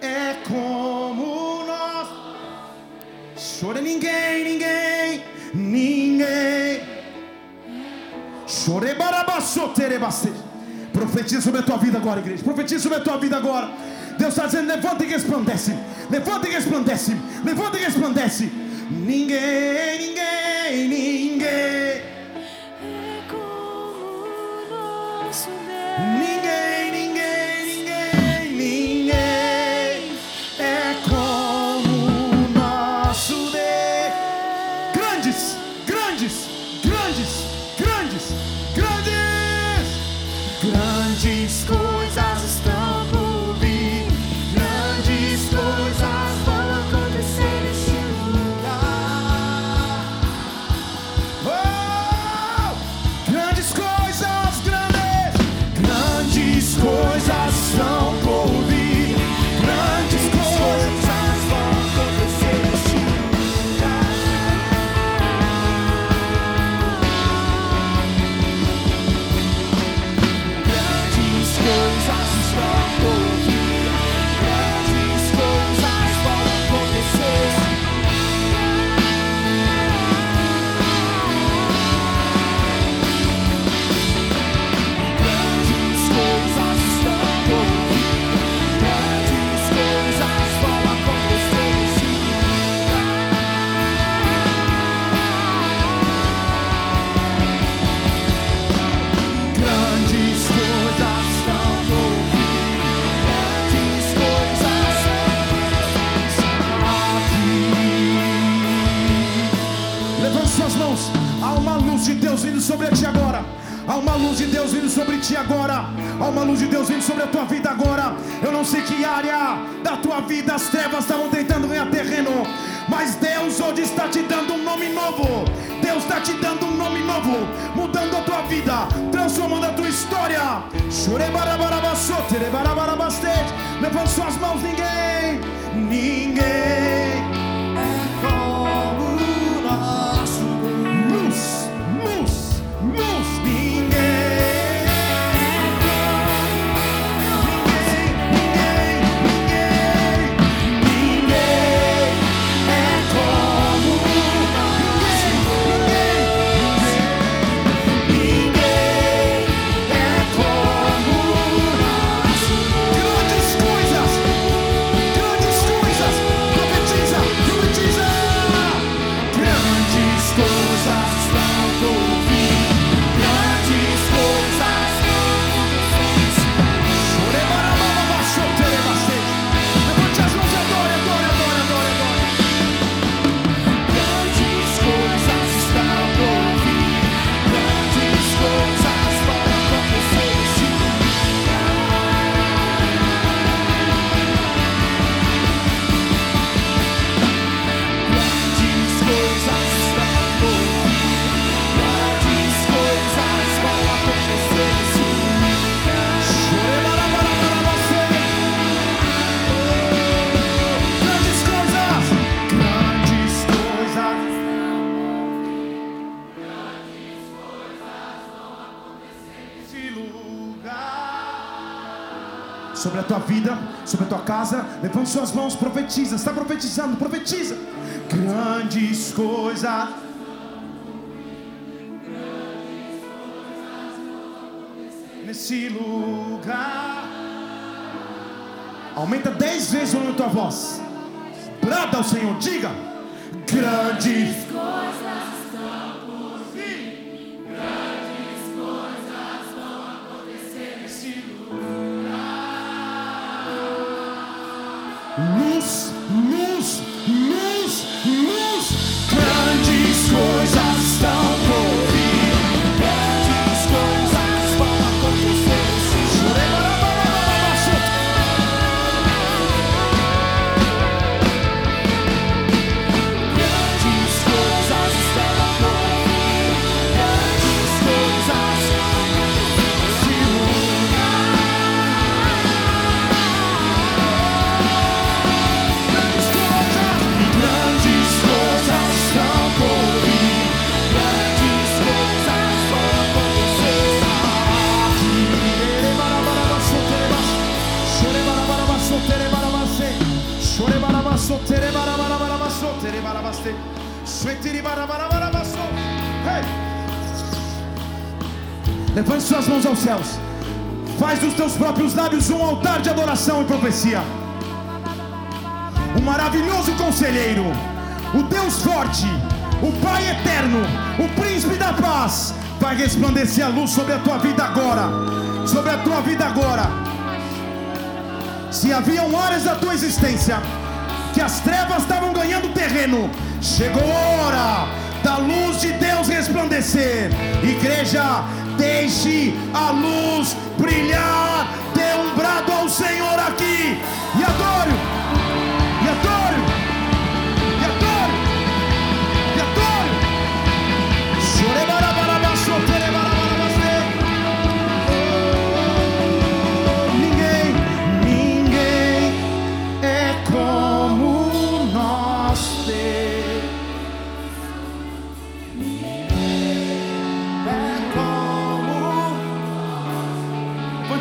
é como nós. Chora ninguém, ninguém, ninguém. Profetiza sobre a tua vida agora, igreja. Profetiza sobre a tua vida agora. Deus está dizendo: levanta e resplandece. Levanta e resplandece. Levanta e resplandece. Ninguém, ninguém, ninguém. É como nosso Deus. Ninguém, ninguém, casa. Levante suas mãos, profetiza. Está profetizando, profetiza. Grandes coisas. Nesse lugar. Aumenta dez vezes o tua voz. Brada ao Senhor, diga. Grandes coisas. Dos teus próprios lábios um altar de adoração e profecia o maravilhoso conselheiro, o Deus forte, o Pai eterno, o príncipe da paz, vai resplandecer a luz sobre a tua vida agora, sobre a tua vida agora. Se haviam áreas da tua existência que as trevas estavam ganhando terreno, chegou a hora da luz de Deus resplandecer. Igreja, deixe a luz brilhar. Dê um brado ao Senhor aqui e adore.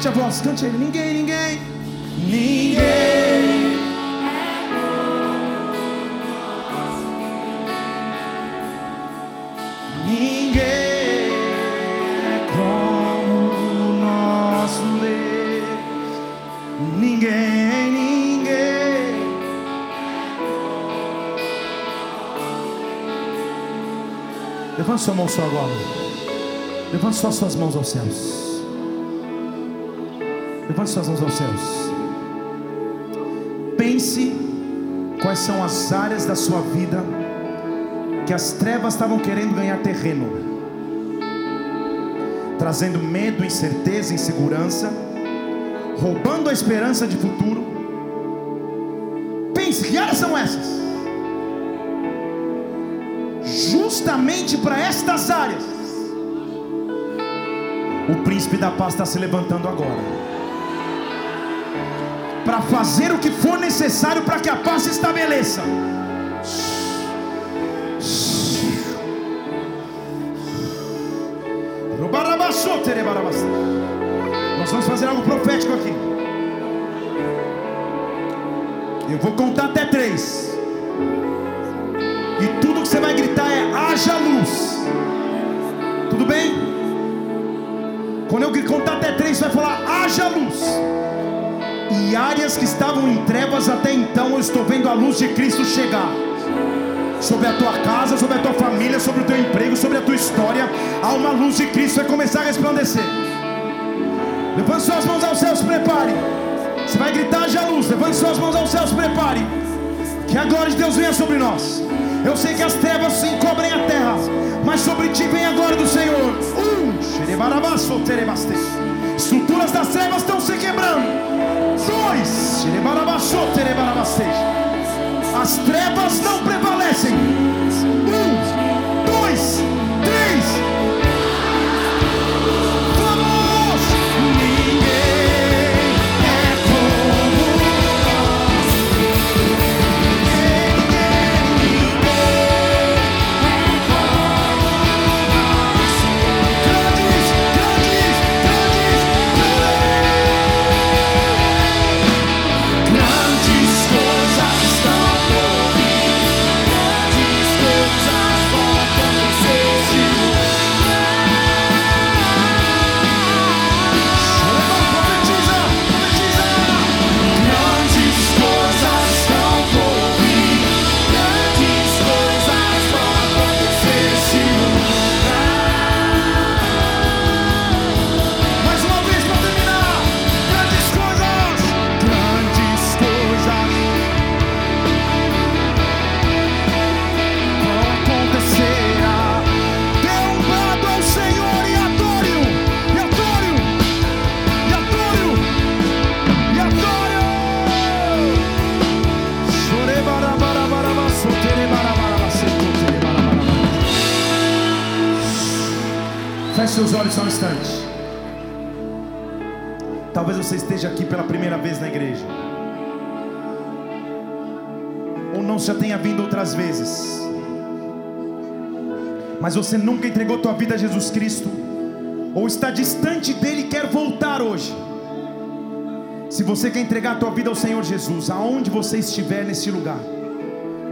A voz, cante ele. Ninguém, ninguém, ninguém. Ninguém é como nosso Deus. Ninguém, ninguém. Levante sua mão só agora. Levante só suas mãos aos céus. Levante suas mãos aos céus. Pense quais são as áreas da sua vida que as trevas estavam querendo ganhar terreno, trazendo medo, incerteza, insegurança, roubando a esperança de futuro. Pense, que áreas são essas? Justamente para estas áreas, o príncipe da paz está se levantando agora. Para fazer o que for necessário para que a paz se estabeleça. Nós vamos fazer algo profético aqui. Eu vou contar até três. E tudo que você vai gritar é: haja luz. Tudo bem? Quando eu contar até três, você vai falar: haja luz. E áreas que estavam em trevas até então, eu estou vendo a luz de Cristo chegar sobre a tua casa, sobre a tua família, sobre o teu emprego, sobre a tua história. Há uma luz de Cristo vai começar a resplandecer. Levante suas mãos aos céus, prepare. Você vai gritar já luz. Levante suas mãos aos céus, prepare. Que a glória de Deus venha sobre nós. Eu sei que as trevas se encobrem a terra, mas sobre ti vem a glória do Senhor. Um, xerebarabaço, terebaste. Estruturas das trevas estão se quebrando. Dois, as trevas não prevalecem. Um, outras vezes. Mas você nunca entregou tua vida a Jesus Cristo. Ou está distante dele e quer voltar hoje. Se você quer entregar a tua vida ao Senhor Jesus, aonde você estiver nesse lugar,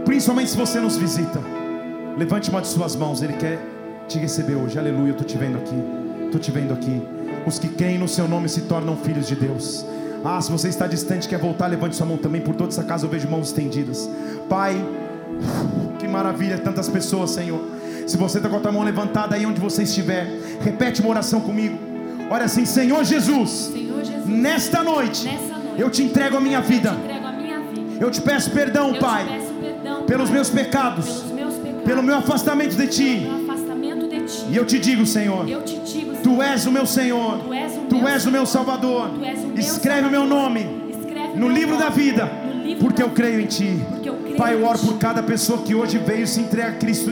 principalmente se você nos visita, levante uma de suas mãos, Ele quer te receber hoje. Aleluia, eu estou te vendo aqui. Estou te vendo aqui. Os que creem no seu nome se tornam filhos de Deus. Ah, se você está distante quer voltar, levante sua mão também. Por toda essa casa eu vejo mãos estendidas. Pai, que maravilha, tantas pessoas, Senhor. Se você está com a tua mão levantada aí onde você estiver, repete uma oração comigo. Olha assim, Senhor Jesus, Senhor Jesus, nesta noite, noite eu te entrego a minha vida. eu te peço perdão, Eu Pai, peço perdão, pelos Pai, meus pecados, pelos meus pecados, pelo meu afastamento de Ti. afastamento de ti. E eu te digo, Senhor, Eu te digo, Tu Senhor, és o meu Senhor, Tu és o Tu meu és o meu Salvador. Tu o meu Escreve o meu nome no livro nome da vida, livro porque da eu creio em vida, Ti. porque eu creio Pai, eu oro por cada pessoa que hoje veio se entrega a Cristo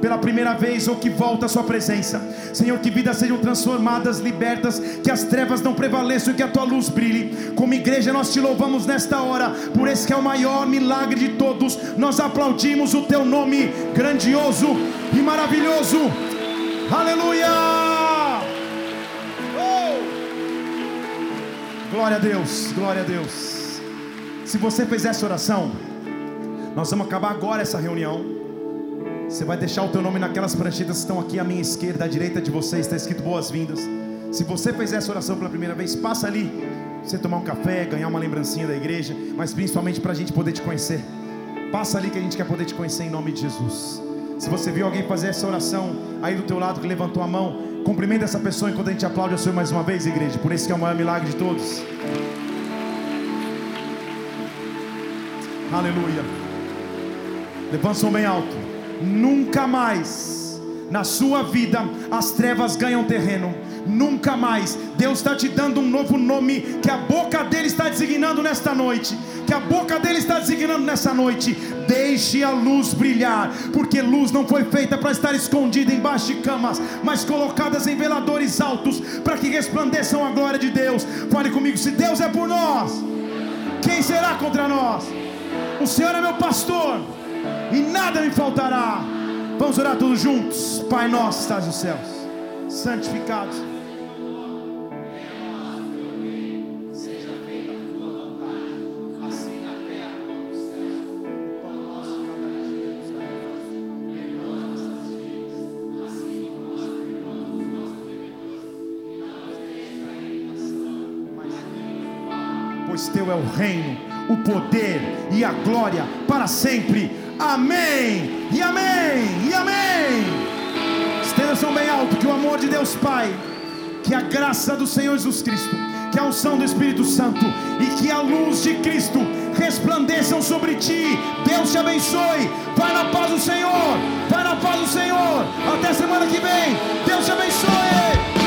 pela primeira vez ou que volta à Sua presença. Senhor, que vidas sejam transformadas, libertas, que as trevas não prevaleçam e que a Tua luz brilhe. Como igreja, nós te louvamos nesta hora, por esse que é o maior milagre de todos. Nós aplaudimos o Teu nome grandioso e maravilhoso. Aleluia! Oh! Glória a Deus, glória a Deus. Se você fez essa oração, nós vamos acabar agora essa reunião. Você vai deixar o teu nome naquelas pranchetas que estão aqui à minha esquerda, à direita de você, está escrito boas-vindas. Se você fez essa oração pela primeira vez, passa ali. Você tomar um café, ganhar uma lembrancinha da igreja, mas principalmente para a gente poder te conhecer. Passa ali que a gente quer poder te conhecer em nome de Jesus. Se você viu alguém fazer essa oração aí do teu lado que levantou a mão, cumprimenta essa pessoa enquanto a gente aplaude o Senhor mais uma vez, igreja. Por esse que é o maior milagre de todos. Aleluia. Levanta o som bem alto. Nunca mais na sua vida as trevas ganham terreno. Nunca mais. Deus está te dando um novo nome que a boca dele está designando nesta noite. Que a boca dele está designando nessa noite. Deixe a luz brilhar, porque luz não foi feita para estar escondida embaixo de camas, mas colocadas em veladores altos para que resplandeçam a glória de Deus. Fale comigo, se Deus é por nós, quem será contra nós? O Senhor é meu pastor e nada me faltará. Vamos orar todos juntos. Pai nosso, estás nos céus, santificado. Pois teu é o reino, o poder e a glória para sempre. Amém. E amém. E amém. Estenda som bem alto que o amor de Deus Pai, que a graça do Senhor Jesus Cristo, que a unção do Espírito Santo e que a luz de Cristo resplandeçam sobre ti. Deus te abençoe. Vai na paz do Senhor. Vai na paz do Senhor. Até semana que vem. Deus te abençoe.